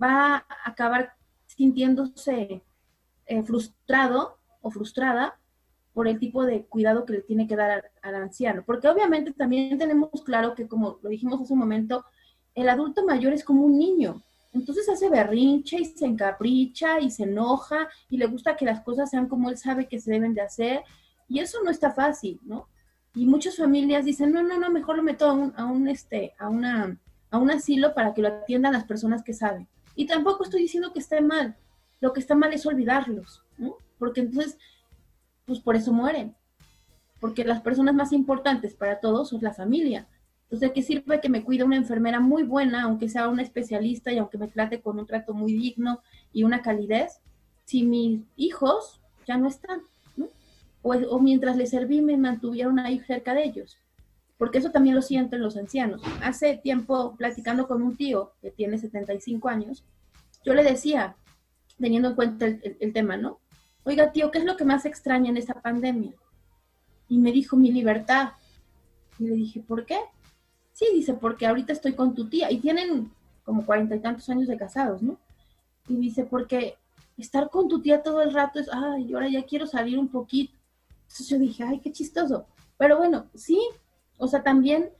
[SPEAKER 6] va a acabar sintiéndose eh, frustrado o frustrada por el tipo de cuidado que le tiene que dar al, anciano. Porque obviamente también tenemos claro que, como lo dijimos hace un momento, el adulto mayor es como un niño. Entonces hace berrinche y se encapricha y se enoja y le gusta que las cosas sean como él sabe que se deben de hacer. Y eso no está fácil, ¿no? Y muchas familias dicen, no, no, no, mejor lo meto a un, a un, este, a una, a un asilo para que lo atiendan las personas que saben. Y tampoco estoy diciendo que esté mal. Lo que está mal es olvidarlos, ¿no? Porque entonces pues por eso mueren. Porque las personas más importantes para todos son la familia. Entonces, ¿qué sirve que me cuide una enfermera muy buena, aunque sea una especialista y aunque me trate con un trato muy digno y una calidez, si mis hijos ya no están? O, mientras les serví me mantuvieron ahí cerca de ellos. Porque eso también lo sienten los ancianos. Hace tiempo, platicando con un tío que tiene 75 años, yo le decía, teniendo en cuenta el tema, ¿no? Oiga tío, ¿qué es lo que más extraña en esta pandemia? Y me dijo, mi libertad. Y le dije, ¿por qué? Sí, dice, porque ahorita estoy con tu tía. Y tienen como cuarenta y tantos años de casados, ¿no? Y dice, porque estar con tu tía todo el rato es, ay, ahora ya quiero salir un poquito. Entonces yo dije, ay, qué chistoso. Pero bueno, sí, o sea, también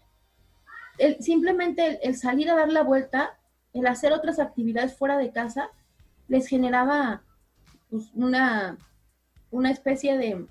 [SPEAKER 6] el, simplemente el salir a dar la vuelta, el hacer otras actividades fuera de casa, les generaba pues, una, una especie de,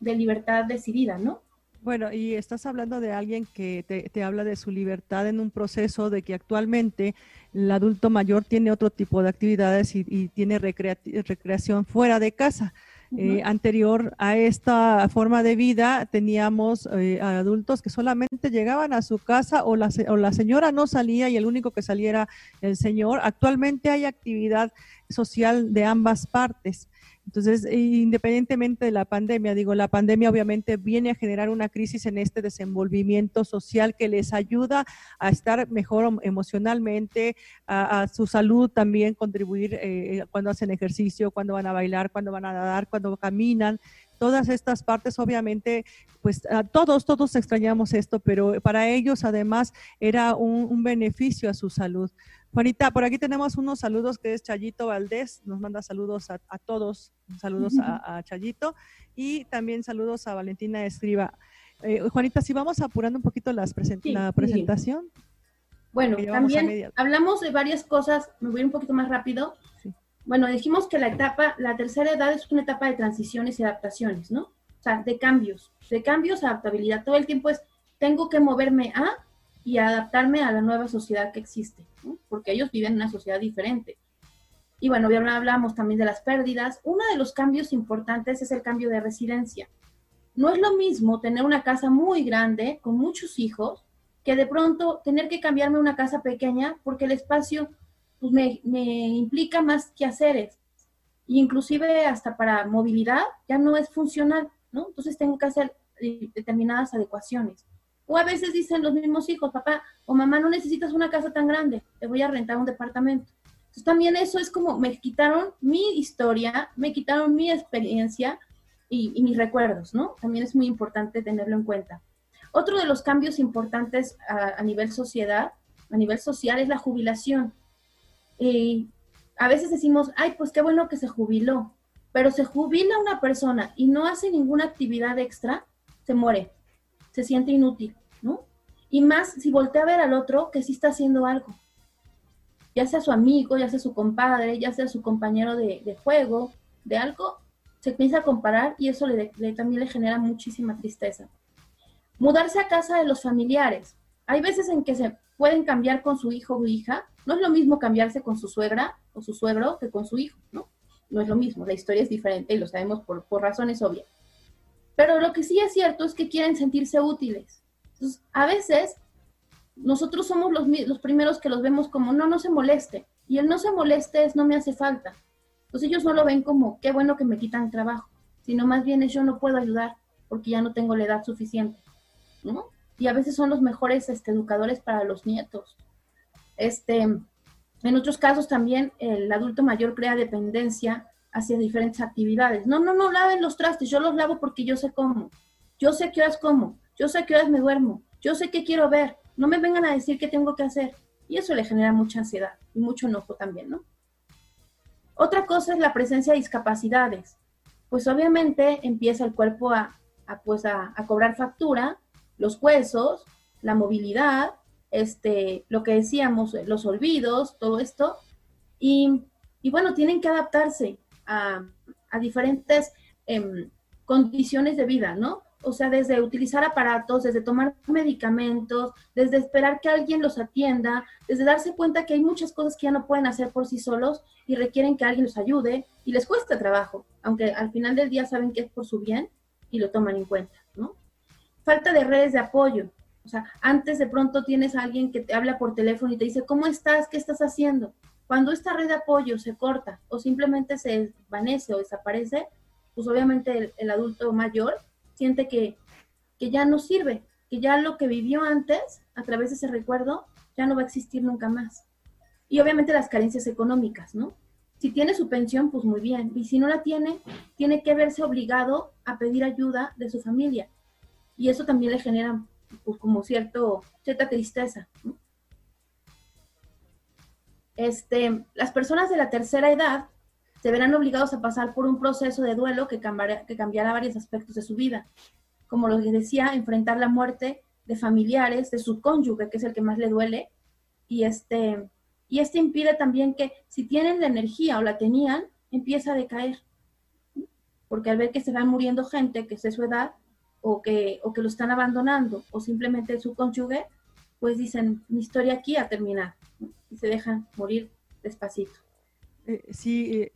[SPEAKER 6] libertad decidida, ¿no?
[SPEAKER 5] Bueno, y estás hablando de alguien que te, habla de su libertad en un proceso de que actualmente el adulto mayor tiene otro tipo de actividades y, tiene recreación fuera de casa. Eh, anterior a esta forma de vida teníamos eh, adultos que solamente llegaban a su casa o la, o la señora no salía y el único que salía era el señor. Actualmente hay actividad social de ambas partes. Entonces, independientemente de la pandemia, digo, la pandemia obviamente viene a generar una crisis en este desenvolvimiento social que les ayuda a estar mejor emocionalmente, a, su salud también contribuir eh, cuando hacen ejercicio, cuando van a bailar, cuando van a nadar, cuando caminan todas estas partes, obviamente, pues a todos, todos extrañamos esto, pero para ellos además era un, beneficio a su salud. Juanita, por aquí tenemos unos saludos que es Chayito Valdés, nos manda saludos a, todos, saludos a, Chayito y también saludos a Valentina Escriba. Eh, Juanita, si vamos apurando un poquito las la presentación.
[SPEAKER 6] Bueno, también hablamos de varias cosas, me voy un poquito más rápido. Bueno, dijimos que la etapa, la tercera edad es una etapa de transiciones y adaptaciones, ¿no? O sea, de cambios, de cambios, adaptabilidad. Todo el tiempo es, tengo que moverme a y adaptarme a la nueva sociedad que existe, porque ellos viven en una sociedad diferente. Y bueno, ya hablamos también de las pérdidas. Uno de los cambios importantes es el cambio de residencia. No es lo mismo tener una casa muy grande con muchos hijos que de pronto tener que cambiarme una casa pequeña porque el espacio pues me, implica más que haceres. inclusive hasta para movilidad ya no es funcional, ¿no? Entonces tengo que hacer eh, determinadas adecuaciones. O a veces dicen los mismos hijos, papá o mamá, no necesitas una casa tan grande, te voy a rentar un departamento. Entonces también eso es como me quitaron mi historia, me quitaron mi experiencia y, mis recuerdos, ¿no? También es muy importante tenerlo en cuenta. Otro de los cambios importantes a, nivel sociedad, a nivel social, es la jubilación. Y a veces decimos, ay, pues qué bueno que se jubiló, pero se jubila una persona y no hace ninguna actividad extra, se muere, se siente inútil. Y más si voltea a ver al otro que sí está haciendo algo, ya sea su amigo, ya sea su compadre, ya sea su compañero de, juego, de algo, se empieza a comparar y eso le, también le genera muchísima tristeza. Mudarse a casa de los familiares. Hay veces en que se pueden cambiar con su hijo o hija, no es lo mismo cambiarse con su suegra o su suegro que con su hijo, ¿no? No es lo mismo, la historia es diferente y lo sabemos por, razones obvias. Pero lo que sí es cierto es que quieren sentirse útiles. Entonces, a veces nosotros somos los, los primeros que los vemos como, no, no se moleste. Y el no se moleste es no me hace falta. Entonces ellos no lo ven como, qué bueno que me quitan trabajo, sino más bien es yo no puedo ayudar porque ya no tengo la edad suficiente, ¿no? Y a veces son los mejores este, educadores para los nietos. Este, en otros casos también el adulto mayor crea dependencia hacia diferentes actividades. No, no, no laven los trastes, yo los lavo porque yo sé cómo. Yo sé qué horas como, yo sé qué horas me duermo, yo sé qué quiero ver. No me vengan a decir qué tengo que hacer. Y eso le genera mucha ansiedad y mucho enojo también, ¿no? Otra cosa es la presencia de discapacidades. Pues obviamente empieza el cuerpo a, pues a cobrar factura, los huesos, la movilidad, este, lo que decíamos, los olvidos, todo esto. Y, bueno, tienen que adaptarse a, diferentes em, condiciones de vida, ¿no? O sea, desde utilizar aparatos, desde tomar medicamentos, desde esperar que alguien los atienda, desde darse cuenta que hay muchas cosas que ya no pueden hacer por sí solos y requieren que alguien los ayude y les cuesta trabajo, aunque al final del día saben que es por su bien y lo toman en cuenta, ¿no? Falta de redes de apoyo. O sea, antes de pronto tienes a alguien que te habla por teléfono y te dice, ¿cómo estás? ¿Qué estás haciendo? Cuando esta red de apoyo se corta o simplemente se desvanece o desaparece, pues obviamente el, adulto mayor siente que, que ya no sirve, que ya lo que vivió antes, a través de ese recuerdo, ya no va a existir nunca más. Y obviamente las carencias económicas, ¿no? Si tiene su pensión, pues muy bien. Y si no la tiene, tiene que verse obligado a pedir ayuda de su familia. Y eso también le genera pues, como cierto, cierta tristeza. Este, las personas de la tercera edad se verán obligados a pasar por un proceso de duelo que cambiará, que cambiará varios aspectos de su vida. Como lo que decía, enfrentar la muerte de familiares, de su cónyuge, que es el que más le duele, y este, y este impide también que si tienen la energía o la tenían, empieza a decaer. Porque al ver que se van muriendo gente que es de su edad, o que, o que lo están abandonando o simplemente su cónyuge, pues dicen, mi historia aquí ha terminado y se dejan morir despacito.
[SPEAKER 5] Eh, sí, eh,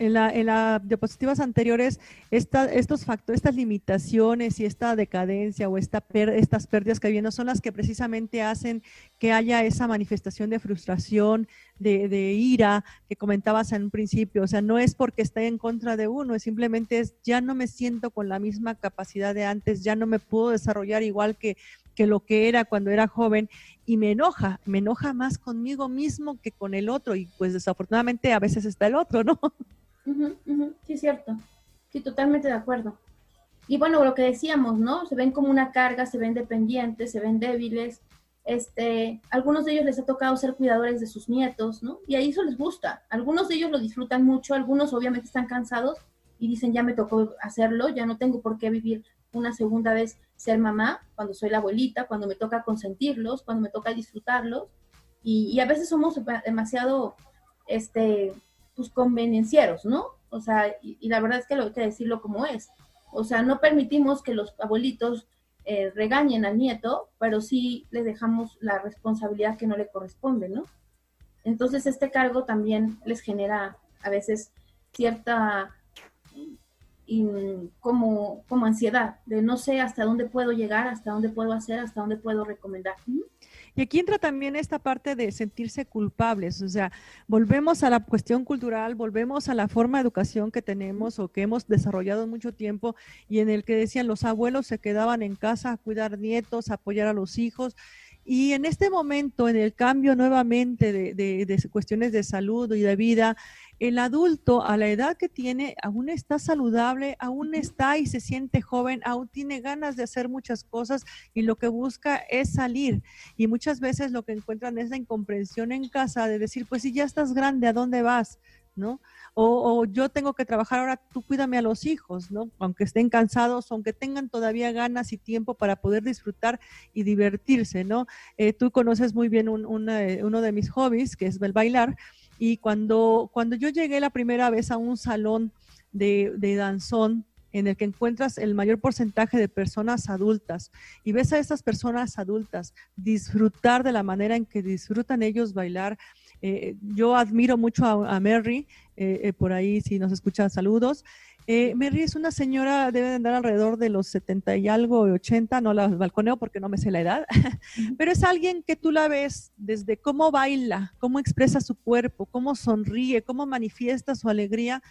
[SPEAKER 5] en, la, en las diapositivas anteriores, esta, estos factores, estas limitaciones y esta decadencia o esta estas pérdidas que vienen son las que precisamente hacen que haya esa manifestación de frustración, de, de, ira que comentabas en un principio. O sea, no es porque esté en contra de uno, es simplemente es ya no me siento con la misma capacidad de antes, ya no me puedo desarrollar igual que lo que era cuando era joven y me enoja, me enoja más conmigo mismo que con el otro y pues desafortunadamente a veces está el otro, ¿no?
[SPEAKER 6] Sí, cierto. Sí, totalmente de acuerdo. Y bueno, lo que decíamos, ¿no? Se ven como una carga, se ven dependientes, se ven débiles. Este, algunos de ellos les ha tocado ser cuidadores de sus nietos, ¿no? Y ahí eso les gusta. Algunos de ellos lo disfrutan mucho, algunos obviamente están cansados y dicen, ya me tocó hacerlo, ya no tengo por qué vivir una segunda vez ser mamá, cuando soy la abuelita, cuando me toca consentirlos, cuando me toca disfrutarlos. Y, y a veces somos demasiado, este, pues, convenencieros, ¿no? O sea, y, la verdad es que lo hay que decirlo como es. O sea, no permitimos que los abuelitos eh, regañen al nieto, pero sí le dejamos la responsabilidad que no le corresponde, ¿no? Entonces este cargo también les genera a veces cierta como, como ansiedad, de no sé hasta dónde puedo llegar, hasta dónde puedo hacer, hasta dónde puedo recomendar.
[SPEAKER 5] Y aquí entra también esta parte de sentirse culpables, o sea, volvemos a la cuestión cultural, volvemos a la forma de educación que tenemos o que hemos desarrollado mucho tiempo y en el que decían los abuelos se quedaban en casa a cuidar nietos, a apoyar a los hijos. Y en este momento, en el cambio nuevamente de, de cuestiones de salud y de vida, el adulto a la edad que tiene aún está saludable, aún está y se siente joven, aún tiene ganas de hacer muchas cosas y lo que busca es salir. Y muchas veces lo que encuentran es la incomprensión en casa de decir, pues si ya estás grande, ¿a dónde vas? ¿No? O, yo tengo que trabajar ahora, tú cuídame a los hijos, ¿no? Aunque estén cansados, aunque tengan todavía ganas y tiempo para poder disfrutar y divertirse, ¿no? Eh, tú conoces muy bien eh, uno de mis hobbies, que es el bailar, y cuando, cuando yo llegué la primera vez a un salón de danzón, en el que encuentras el mayor porcentaje de personas adultas y ves a esas personas adultas disfrutar de la manera en que disfrutan ellos bailar. Eh, yo admiro mucho a, a Mary, eh, eh, por ahí si nos escuchan saludos, eh, Mary es una señora, debe de andar alrededor de los 70 y algo, 80, no la balconeo porque no me sé la edad, pero es alguien que tú la ves desde cómo baila, cómo expresa su cuerpo, cómo sonríe, cómo manifiesta su alegría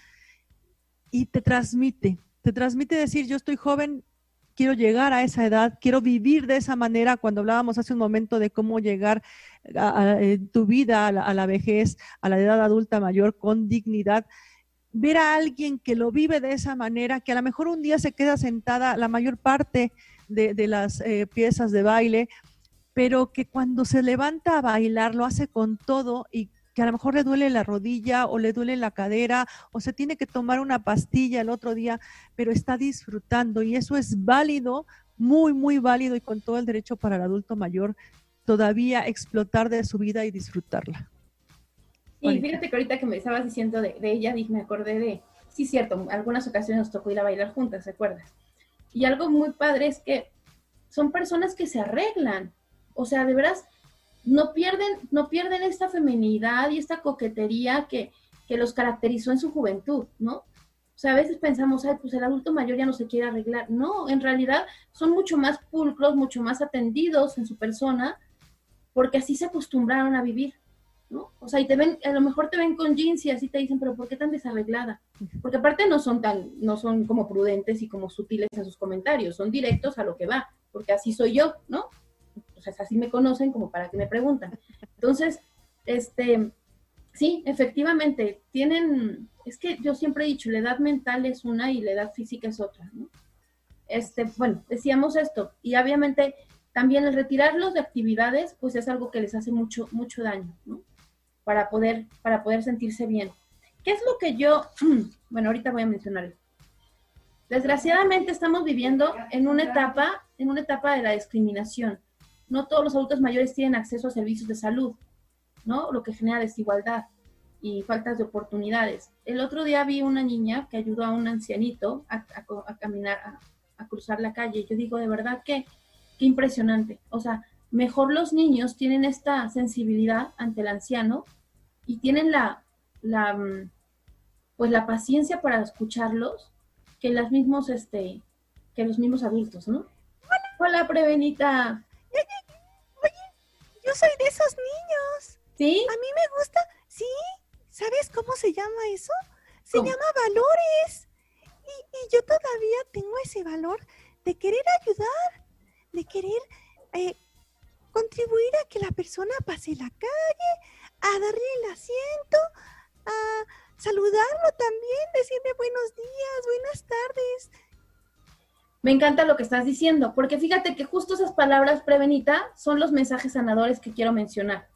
[SPEAKER 5] y te transmite, te transmite decir, yo estoy joven, quiero llegar a esa edad, quiero vivir de esa manera, cuando hablábamos hace un momento de cómo llegar a, tu vida a la, a la vejez, a la edad adulta mayor con dignidad. Ver a alguien que lo vive de esa manera, que a lo mejor un día se queda sentada la mayor parte de, las eh, piezas de baile, pero que cuando se levanta a bailar lo hace con todo y que a lo mejor le duele la rodilla o le duele la cadera o se tiene que tomar una pastilla el otro día, pero está disfrutando y eso es válido, muy, muy válido y con todo el derecho para el adulto mayor todavía explotar de su vida y disfrutarla.
[SPEAKER 6] Y fíjate que ahorita que me estabas diciendo de, ella, dije, me acordé de, sí, cierto, algunas ocasiones nos tocó ir a bailar juntas, ¿se acuerdas? Y algo muy padre es que son personas que se arreglan, o sea, de veras, no pierden, no pierden esta feminidad y esta coquetería que, que los caracterizó en su juventud, ¿no? O sea, a veces pensamos, ay, pues el adulto mayor ya no se quiere arreglar. No, en realidad son mucho más pulcros, mucho más atendidos en su persona, porque así se acostumbraron a vivir. ¿no? O sea, y te ven, a lo mejor te ven con jeans y así te dicen, pero ¿por qué tan desarreglada? Porque aparte no son tan, no son como prudentes y como sutiles en sus comentarios, son directos a lo que va, porque así soy yo, ¿no? O sea, así me conocen como para que me preguntan. Entonces, este, sí, efectivamente, tienen, es que yo siempre he dicho, la edad mental es una y la edad física es otra, ¿no? Este, bueno, decíamos esto, y obviamente también el retirarlos de actividades, pues es algo que les hace mucho, mucho daño, ¿no? para poder, para poder sentirse bien. ¿Qué es lo que yo, bueno, ahorita voy a mencionar Desgraciadamente estamos viviendo en una etapa, en una etapa de la discriminación. No todos los adultos mayores tienen acceso a servicios de salud, ¿no? Lo que genera desigualdad y faltas de oportunidades. El otro día vi una niña que ayudó a un ancianito a, caminar, a, cruzar la calle. Yo digo, de verdad que, qué impresionante. O sea, mejor los niños tienen esta sensibilidad ante el anciano y tienen la, mm, pues la paciencia para escucharlos que las mismos, este, que los mismos adultos, ¿no? Hola Prevenita.
[SPEAKER 4] Oye, yo soy de esos niños.
[SPEAKER 6] ¿Sí?
[SPEAKER 4] A mí me gusta, sí. ¿Sabes cómo se llama eso? Se llama valores. Y, y, yo todavía tengo ese valor de querer ayudar, de querer eh, contribuir a que la persona pase la calle, a darle el asiento, a saludarlo también, decirle buenos días, buenas tardes.
[SPEAKER 6] Me encanta lo que estás diciendo, porque fíjate que justo esas palabras, Prevenita, son los mensajes sanadores que quiero mencionar.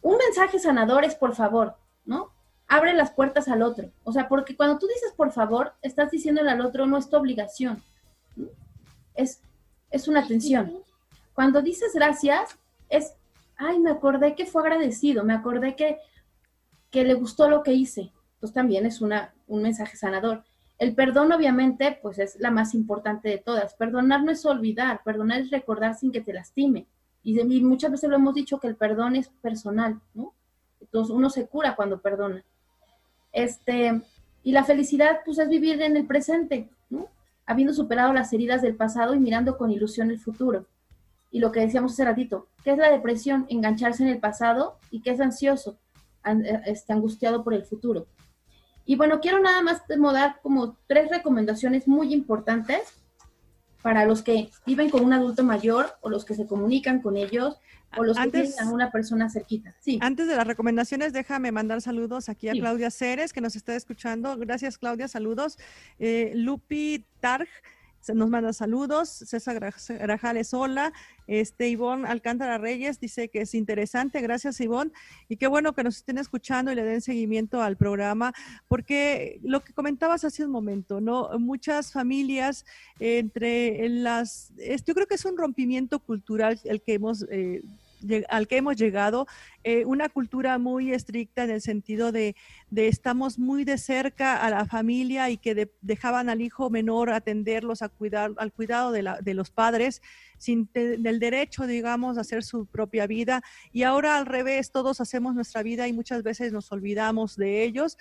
[SPEAKER 6] Un mensaje sanador es por favor, ¿no? Abre las puertas al otro. O sea, porque cuando tú dices por favor, estás diciéndole al otro, no es tu obligación. Es, es una atención. Cuando dices gracias, es, ay, me acordé que fue agradecido, me acordé que, que le gustó lo que hice. Pues también es una, un mensaje sanador. El perdón, obviamente, pues es la más importante de todas. Perdonar no es olvidar, perdonar es recordar sin que te lastime. Y, muchas veces lo hemos dicho que el perdón es personal, ¿no? Entonces uno se cura cuando perdona. Este, y la felicidad, pues es vivir en el presente, ¿no? Habiendo superado las heridas del pasado y mirando con ilusión el futuro y lo que decíamos hace ratito, ¿qué es la depresión? Engancharse en el pasado y qué es ansioso, este, angustiado por el futuro. Y bueno, quiero nada más dar como tres recomendaciones muy importantes para los que viven con un adulto mayor o los que se comunican con ellos o los que tienen a una persona cerquita. Sí.
[SPEAKER 5] Antes de las recomendaciones, déjame mandar saludos aquí a Claudia Ceres, que nos está escuchando. Gracias, Claudia, saludos. Eh, Lupi Targ nos manda saludos, César Grajales, hola, este Ivonne Alcántara Reyes dice que es interesante, gracias Ivonne, y qué bueno que nos estén escuchando y le den seguimiento al programa, porque lo que comentabas hace un momento, ¿no? Muchas familias entre las, yo creo que es un rompimiento cultural el que hemos... Eh, al que hemos llegado, eh, una cultura muy estricta en el sentido de, estamos muy de cerca a la familia y que dejaban al hijo menor atenderlos a cuidar, al cuidado de, la, de los padres sin el derecho, digamos, a hacer su propia vida. Y ahora al revés, todos hacemos nuestra vida y muchas veces nos olvidamos de ellos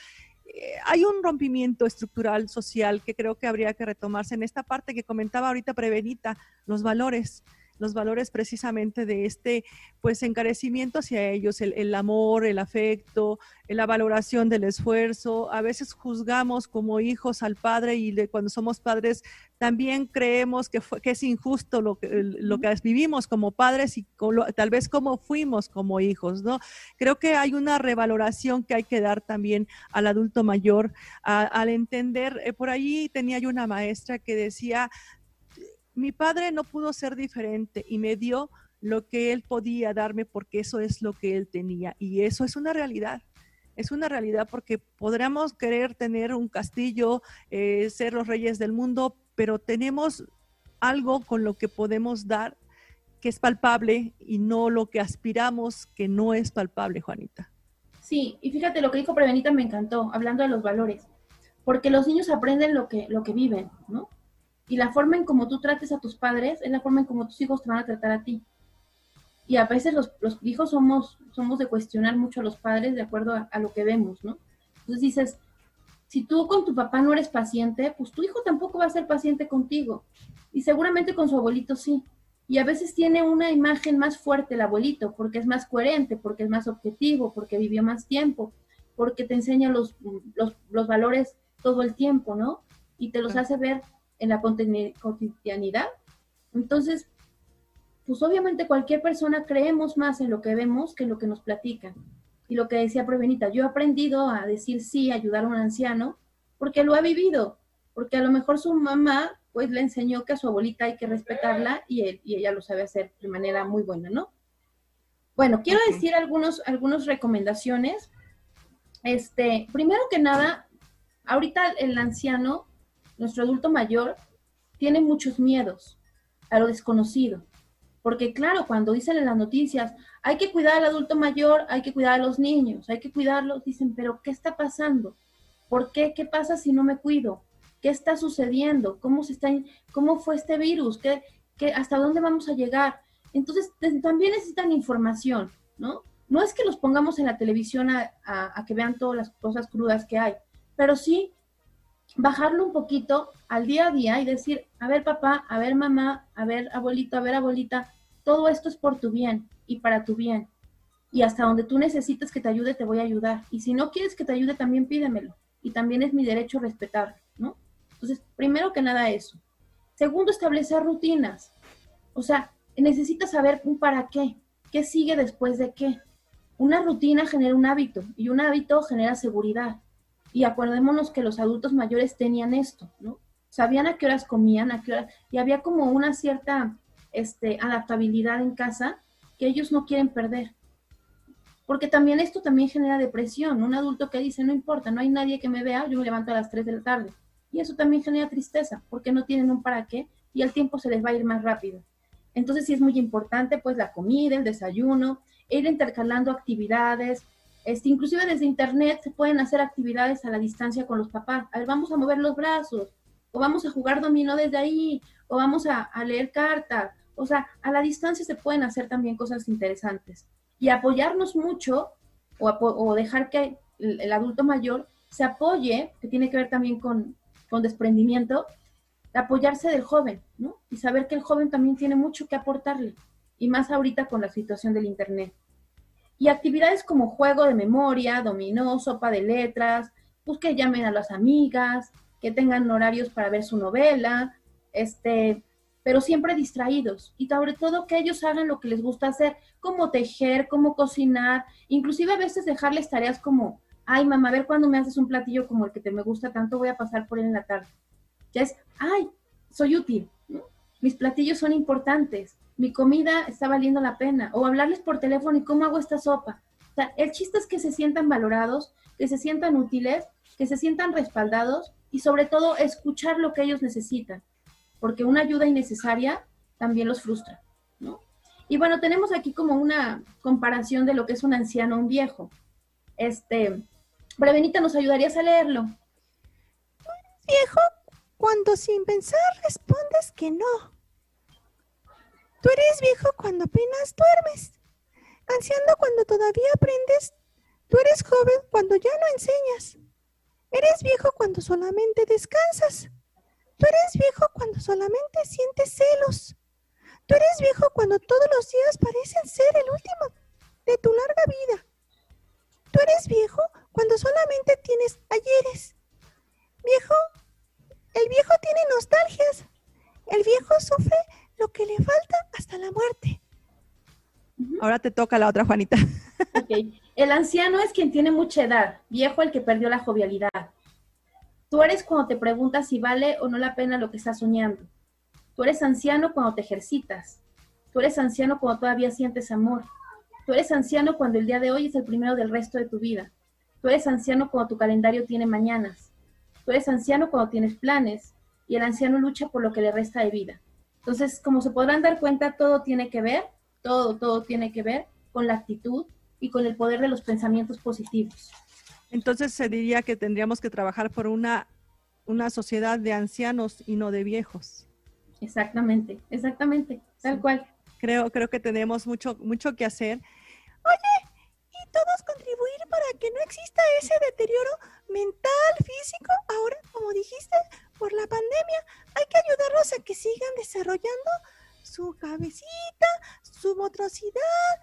[SPEAKER 5] eh, hay un rompimiento estructural social que creo que habría que retomarse en esta parte que comentaba ahorita Prevenita, los valores los valores precisamente de este pues encarecimiento hacia ellos, el, amor, el afecto, la valoración del esfuerzo. A veces juzgamos como hijos al padre y cuando somos padres también creemos que, que es injusto lo que, lo que vivimos como padres y tal vez como fuimos como hijos, ¿no? Creo que hay una revaloración que hay que dar también al adulto mayor al entender, eh, por ahí tenía yo una maestra que decía, mi padre no pudo ser diferente y me dio lo que él podía darme porque eso es lo que él tenía y eso es una realidad. Es una realidad porque podríamos querer tener un castillo, eh, ser los reyes del mundo, pero tenemos algo con lo que podemos dar que es palpable y no lo que aspiramos que no es palpable, Juanita.
[SPEAKER 6] Sí, y fíjate lo que dijo Prevenita me encantó, hablando de los valores, porque los niños aprenden lo que, lo que viven, ¿no? Y la forma en cómo tú trates a tus padres es la forma en cómo tus hijos te van a tratar a ti. Y a veces los, hijos somos, somos de cuestionar mucho a los padres de acuerdo a, lo que vemos, ¿no? Entonces dices, si tú con tu papá no eres paciente, pues tu hijo tampoco va a ser paciente contigo. Y seguramente con su abuelito sí. Y a veces tiene una imagen más fuerte el abuelito, porque es más coherente, porque es más objetivo, porque vivió más tiempo, porque te enseña los, los, los valores todo el tiempo, ¿no? Y te los hace ver en la cotidianidad. Entonces, pues obviamente cualquier persona creemos más en lo que vemos que en lo que nos platican. Y lo que decía Prevenita, yo he aprendido a decir sí, ayudar a un anciano, porque lo ha vivido, porque a lo mejor su mamá pues le enseñó que a su abuelita hay que respetarla y, él, y ella lo sabe hacer de manera muy buena, ¿no? Bueno, quiero decir algunos, algunas recomendaciones. Este, primero que nada, ahorita el anciano nuestro adulto mayor tiene muchos miedos a lo desconocido. Porque claro, cuando dicen en las noticias, hay que cuidar al adulto mayor, hay que cuidar a los niños, hay que cuidarlos, dicen, pero ¿qué está pasando? ¿Por qué? ¿Qué pasa si no me cuido? ¿Qué está sucediendo? ¿Cómo, se está, cómo fue este virus? ¿Qué, qué, ¿Hasta dónde vamos a llegar? Entonces, también necesitan información, ¿no? no es que los pongamos en la televisión a, a que vean todas las cosas crudas que hay, pero sí bajarlo un poquito al día a día y decir, a ver papá, a ver mamá, a ver abuelito, a ver abuelita, todo esto es por tu bien y para tu bien. Y hasta donde tú necesites que te ayude, te voy a ayudar. Y si no quieres que te ayude, también pídemelo. Y también es mi derecho respetarlo, ¿no? Entonces, primero que nada eso. Segundo, establecer rutinas. O sea, necesitas saber un para qué. ¿Qué sigue después de qué? Una rutina genera un hábito y un hábito genera seguridad. Y acordémonos que los adultos mayores tenían esto, ¿no? Sabían a qué horas comían, a qué horas, y había como una cierta este, adaptabilidad en casa que ellos no quieren perder. Porque también esto también genera depresión. Un adulto que dice, no importa, no hay nadie que me vea, yo me levanto a las 3 de la tarde. Y eso también genera tristeza, porque no tienen un para qué y el tiempo se les va a ir más rápido. Entonces sí es muy importante pues la comida, el desayuno, ir intercalando actividades, este, inclusive desde internet se pueden hacer actividades a la distancia con los papás. Vamos a mover los brazos, o vamos a jugar dominó desde ahí, o vamos a, leer cartas. O sea, a la distancia se pueden hacer también cosas interesantes. Y apoyarnos mucho, o, dejar que el, adulto mayor se apoye, que tiene que ver también con, con desprendimiento, apoyarse del joven, ¿no? Y saber que el joven también tiene mucho que aportarle, y más ahorita con la situación del Internet. Y actividades como juego de memoria, dominó, sopa de letras, pues que llamen a las amigas, que tengan horarios para ver su novela, este, pero siempre distraídos. Y sobre todo que ellos hagan lo que les gusta hacer, como tejer, como cocinar, inclusive a veces dejarles tareas como, ay mamá, a ver cuando me haces un platillo como el que te me gusta tanto, voy a pasar por él en la tarde. Ya es, ay, soy útil, mis platillos son importantes, mi comida está valiendo la pena, o hablarles por teléfono y cómo hago esta sopa. O sea, el chiste es que se sientan valorados, que se sientan útiles, que se sientan respaldados y sobre todo escuchar lo que ellos necesitan, porque una ayuda innecesaria también los frustra, ¿no? Y bueno, tenemos aquí como una comparación de lo que es un anciano o un viejo. Este, Brevenita, ¿nos ayudarías a leerlo?
[SPEAKER 4] Viejo, cuando sin pensar respondes que no. Tú eres viejo cuando apenas duermes, anciano cuando todavía aprendes. Tú eres joven cuando ya no enseñas. Eres viejo cuando solamente descansas. Tú eres viejo cuando solamente sientes celos. Tú eres viejo cuando todos los días parecen ser el último de tu larga vida. Tú eres viejo cuando solamente tienes ayeres. Viejo, el viejo tiene nostalgias. El viejo sufre lo que le falta hasta la muerte.
[SPEAKER 5] Ahora te toca la otra, Juanita.
[SPEAKER 6] El anciano es quien tiene mucha edad, viejo el que perdió la jovialidad. Tú eres cuando te preguntas si vale o no la pena lo que estás soñando. Tú eres anciano cuando te ejercitas. Tú eres anciano cuando todavía sientes amor. Tú eres anciano cuando el día de hoy es el primero del resto de tu vida. Tú eres anciano cuando tu calendario tiene mañanas. Tú eres anciano cuando tienes planes. Y el anciano lucha por lo que le resta de vida. Entonces, como se podrán dar cuenta, todo tiene que ver, todo, todo tiene que ver con la actitud y con el poder de los pensamientos positivos.
[SPEAKER 5] Entonces se diría que tendríamos que trabajar por una, una sociedad de ancianos y no de viejos.
[SPEAKER 6] Exactamente, exactamente, tal cual.
[SPEAKER 5] Creo, creo que tenemos mucho, mucho que hacer.
[SPEAKER 4] Oye, y todos contribuir para que no exista ese deterioro mental, físico, ahora, como dijiste, por la pandemia, hay que ayudarlos a que sigan desarrollando su cabecita, su motricidad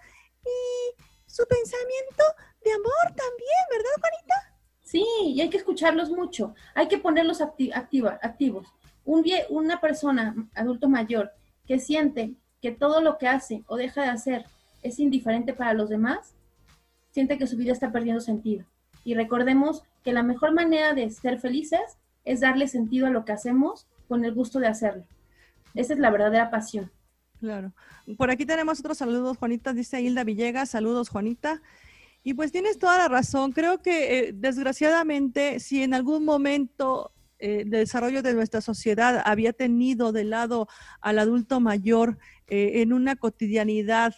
[SPEAKER 4] y su pensamiento de amor también, ¿verdad, Juanita?
[SPEAKER 6] Sí, y hay que escucharlos mucho, hay que ponerlos activos. Un una persona, adulto mayor, que siente que todo lo que hace o deja de hacer es indiferente para los demás, siente que su vida está perdiendo sentido. Y recordemos que la mejor manera de ser felices es darle sentido a lo que hacemos con el gusto de hacerlo. Esa es la verdadera pasión.
[SPEAKER 5] Claro. Por aquí tenemos otros saludos, Juanita, dice Hilda Villegas, saludos, Juanita. Y pues tienes toda la razón. Creo que eh, desgraciadamente, si en algún momento eh, el desarrollo de nuestra sociedad había tenido de lado al adulto mayor eh, en una cotidianidad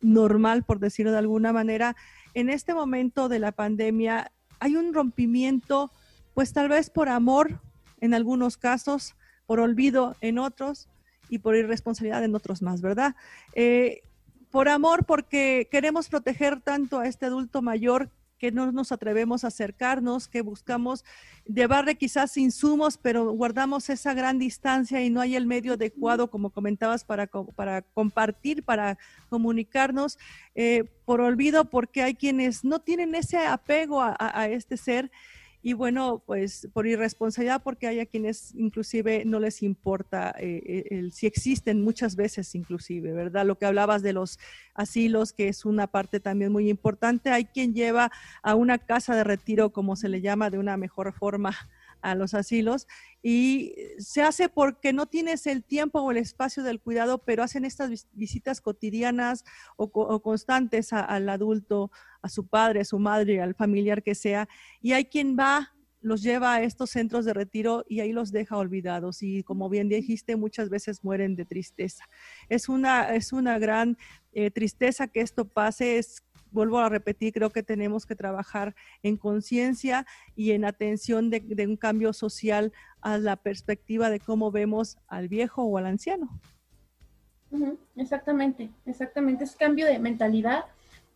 [SPEAKER 5] normal, por decirlo de alguna manera, en este momento de la pandemia hay un rompimiento pues tal vez por amor en algunos casos, por olvido en otros y por irresponsabilidad en otros más, ¿verdad? Eh, por amor, porque queremos proteger tanto a este adulto mayor que no nos atrevemos a acercarnos, que buscamos llevarle quizás insumos, pero guardamos esa gran distancia y no hay el medio adecuado, como comentabas, para, compartir, para comunicarnos, eh, por olvido, porque hay quienes no tienen ese apego a este ser y bueno, pues por irresponsabilidad, porque hay a quienes inclusive no les importa eh, el, si existen muchas veces inclusive, ¿verdad? Lo que hablabas de los asilos, que es una parte también muy importante. Hay quien lleva a una casa de retiro, como se le llama de una mejor forma, a los asilos y se hace porque no tienes el tiempo o el espacio del cuidado, pero hacen estas visitas cotidianas o, constantes al adulto, a su padre, a su madre, al familiar que sea, y hay quien va los lleva a estos centros de retiro y ahí los deja olvidados y como bien dijiste muchas veces mueren de tristeza. Es una, es una gran eh, tristeza que esto pase, vuelvo a repetir, creo que tenemos que trabajar en conciencia y en atención de, un cambio social a la perspectiva de cómo vemos al viejo o al anciano.
[SPEAKER 6] Exactamente, exactamente. Es cambio de mentalidad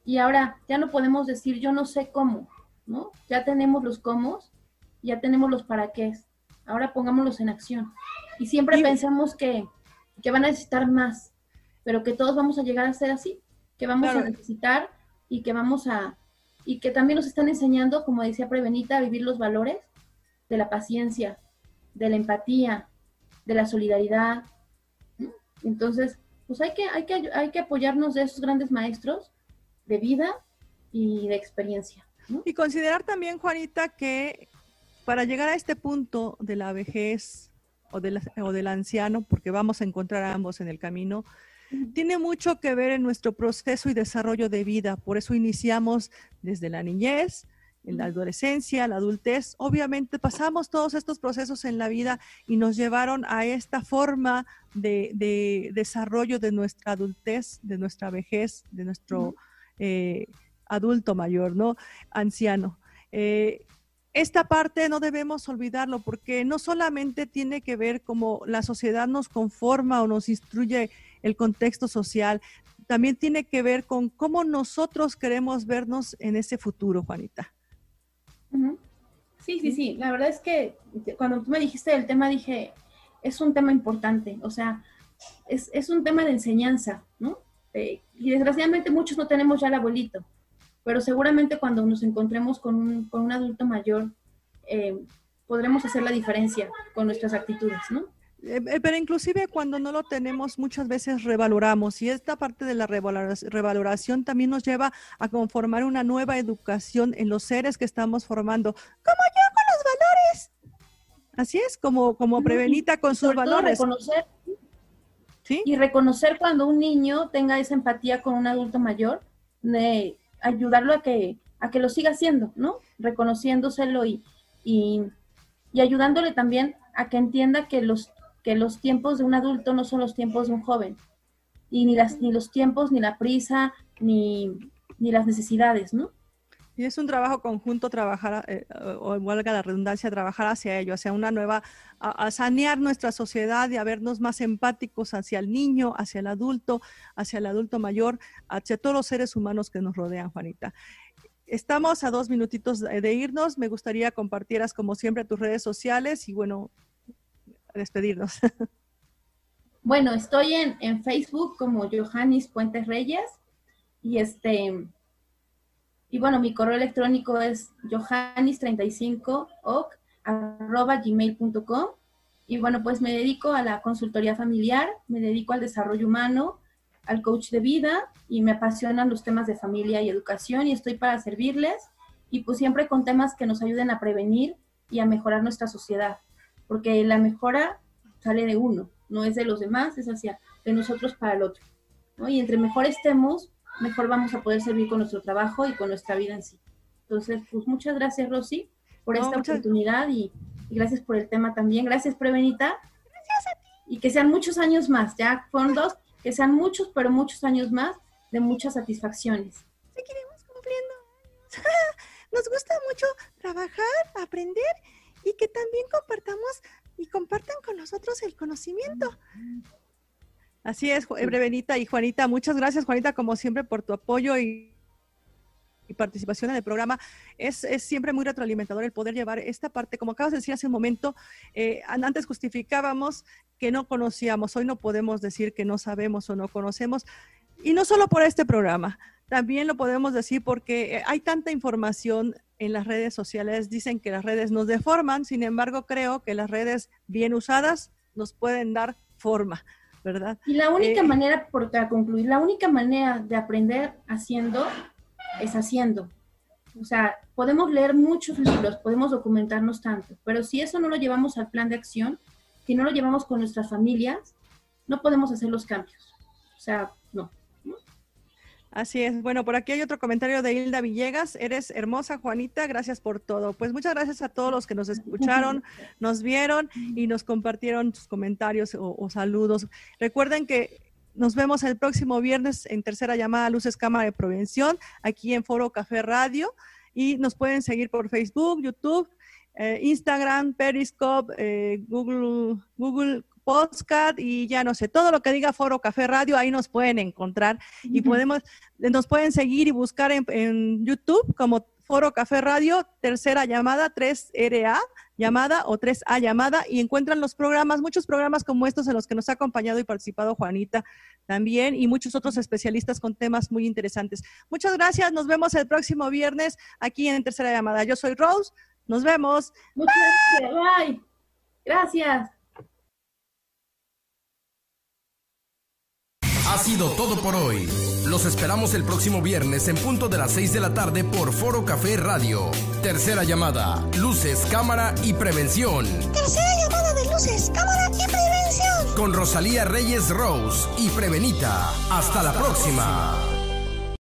[SPEAKER 6] y ahora ya no podemos decir yo no sé cómo, ¿no? Ya tenemos los cómo, ya tenemos los para qué. Ahora pongámoslos en acción. Y siempre pensamos que, que, van a necesitar más, pero que todos vamos a llegar a ser así, que vamos a necesitar y que vamos a, y que también nos están enseñando, como decía Prevenita, a vivir los valores de la paciencia, de la empatía, de la solidaridad. Entonces, pues hay que, hay que, hay que apoyarnos de esos grandes maestros de vida y de experiencia.
[SPEAKER 5] Y considerar también, Juanita, que para llegar a este punto de la vejez o, de o del anciano, porque vamos a encontrar a ambos en el camino, tiene mucho que ver en nuestro proceso y desarrollo de vida. Por eso iniciamos desde la niñez, en la adolescencia, la adultez. Obviamente pasamos todos estos procesos en la vida y nos llevaron a esta forma de, desarrollo de nuestra adultez, de nuestra vejez, de nuestro eh, adulto mayor, ¿no? Anciano. Eh, esta parte no debemos olvidarlo porque no solamente tiene que ver como la sociedad nos conforma o nos instruye el contexto social, también tiene que ver con cómo nosotros queremos vernos en ese futuro, Juanita.
[SPEAKER 6] Sí, sí, sí. La verdad es que cuando tú me dijiste el tema, dije, es un tema importante, o sea, es, un tema de enseñanza, ¿no? Eh, y desgraciadamente muchos no tenemos ya el abuelito, pero seguramente cuando nos encontremos con un, adulto mayor, eh, podremos hacer la diferencia con nuestras actitudes, ¿no?
[SPEAKER 5] Eh, eh, pero inclusive cuando no lo tenemos muchas veces revaloramos y esta parte de la revaloración también nos lleva a conformar una nueva educación en los seres que estamos formando, como yo con los valores. Así es, como, como Prevenita con sus valores.
[SPEAKER 6] Reconocer, ¿Sí? Y reconocer cuando un niño tenga esa empatía con un adulto mayor, de ayudarlo a que, a que lo siga haciendo, ¿no? Reconociéndoselo y, y, y ayudándole también a que entienda que los que los tiempos de un adulto no son los tiempos de un joven. Y ni, las, ni los tiempos, ni la prisa, ni, las necesidades, ¿no?
[SPEAKER 5] Y es un trabajo conjunto trabajar, eh, o valga la redundancia, trabajar hacia ello, hacia una nueva, a, sanear nuestra sociedad y a vernos más empáticos hacia el niño, hacia el adulto, hacia el adulto mayor, hacia todos los seres humanos que nos rodean, Juanita. Estamos a dos minutitos de irnos. Me gustaría compartieras, como siempre, tus redes sociales y bueno, despedirnos.
[SPEAKER 6] Bueno, estoy en, Facebook como Johannis Puentes Reyes y este y bueno, mi correo electrónico es johannis35oc gmail.com y bueno, pues me dedico a la consultoría familiar, me dedico al desarrollo humano, al coach de vida y me apasionan los temas de familia y educación y estoy para servirles y pues siempre con temas que nos ayuden a prevenir y a mejorar nuestra sociedad porque la mejora sale de uno, no es de los demás, es hacia de nosotros para el otro. ¿no? Y entre mejor estemos, mejor vamos a poder servir con nuestro trabajo y con nuestra vida en sí. Entonces, pues muchas gracias, Rosy, por esta oportunidad y, gracias por el tema también. Gracias, Prevenita. Gracias a ti. Y que sean muchos años más, ya fueron dos, que sean muchos, pero muchos años más de muchas satisfacciones.
[SPEAKER 4] Seguiremos cumpliendo Nos gusta mucho trabajar, aprender y que también compartamos y compartan con nosotros el conocimiento.
[SPEAKER 5] Así es, Brevenita y Juanita. Muchas gracias, Juanita, como siempre, por tu apoyo y, participación en el programa. Es, siempre muy retroalimentador el poder llevar esta parte. Como acabas de decir hace un momento, eh, antes justificábamos que no conocíamos, hoy no podemos decir que no sabemos o no conocemos. Y no solo por este programa, también lo podemos decir porque eh, hay tanta información en las redes sociales, dicen que las redes nos deforman, sin embargo creo que las redes bien usadas nos pueden dar forma. ¿verdad?
[SPEAKER 6] Y la única eh, manera, por concluir, la única manera de aprender haciendo es haciendo. O sea, podemos leer muchos libros, podemos documentarnos tanto, pero si eso no lo llevamos al plan de acción, si no lo llevamos con nuestras familias, no podemos hacer los cambios. O sea, no.
[SPEAKER 5] Así es. Bueno, por aquí hay otro comentario de Hilda Villegas. Eres hermosa, Juanita. Gracias por todo. Pues muchas gracias a todos los que nos escucharon, nos vieron y nos compartieron sus comentarios o, saludos. Recuerden que nos vemos el próximo viernes en tercera llamada Luces Cámara de Prevención, aquí en Foro Café Radio. Y nos pueden seguir por Facebook, YouTube, eh, Instagram, Periscope, eh, Google, Google podcast y ya no sé, todo lo que diga Foro Café Radio, ahí nos pueden encontrar y podemos, nos pueden seguir y buscar en, YouTube como Foro Café Radio, tercera llamada, 3RA llamada o 3A llamada y encuentran los programas, muchos programas como estos en los que nos ha acompañado y participado Juanita también y muchos otros especialistas con temas muy interesantes. Muchas gracias, nos vemos el próximo viernes aquí en Tercera Llamada. Yo soy Rose, nos vemos.
[SPEAKER 6] Muchas gracias, bye. Gracias.
[SPEAKER 3] Ha sido todo por hoy. Los esperamos el próximo viernes en punto de las 6 de la tarde por Foro Café Radio. Tercera llamada, luces, cámara y prevención.
[SPEAKER 4] Tercera llamada de luces, cámara y prevención.
[SPEAKER 3] Con Rosalía Reyes Rose y Prevenita. Hasta, la próxima.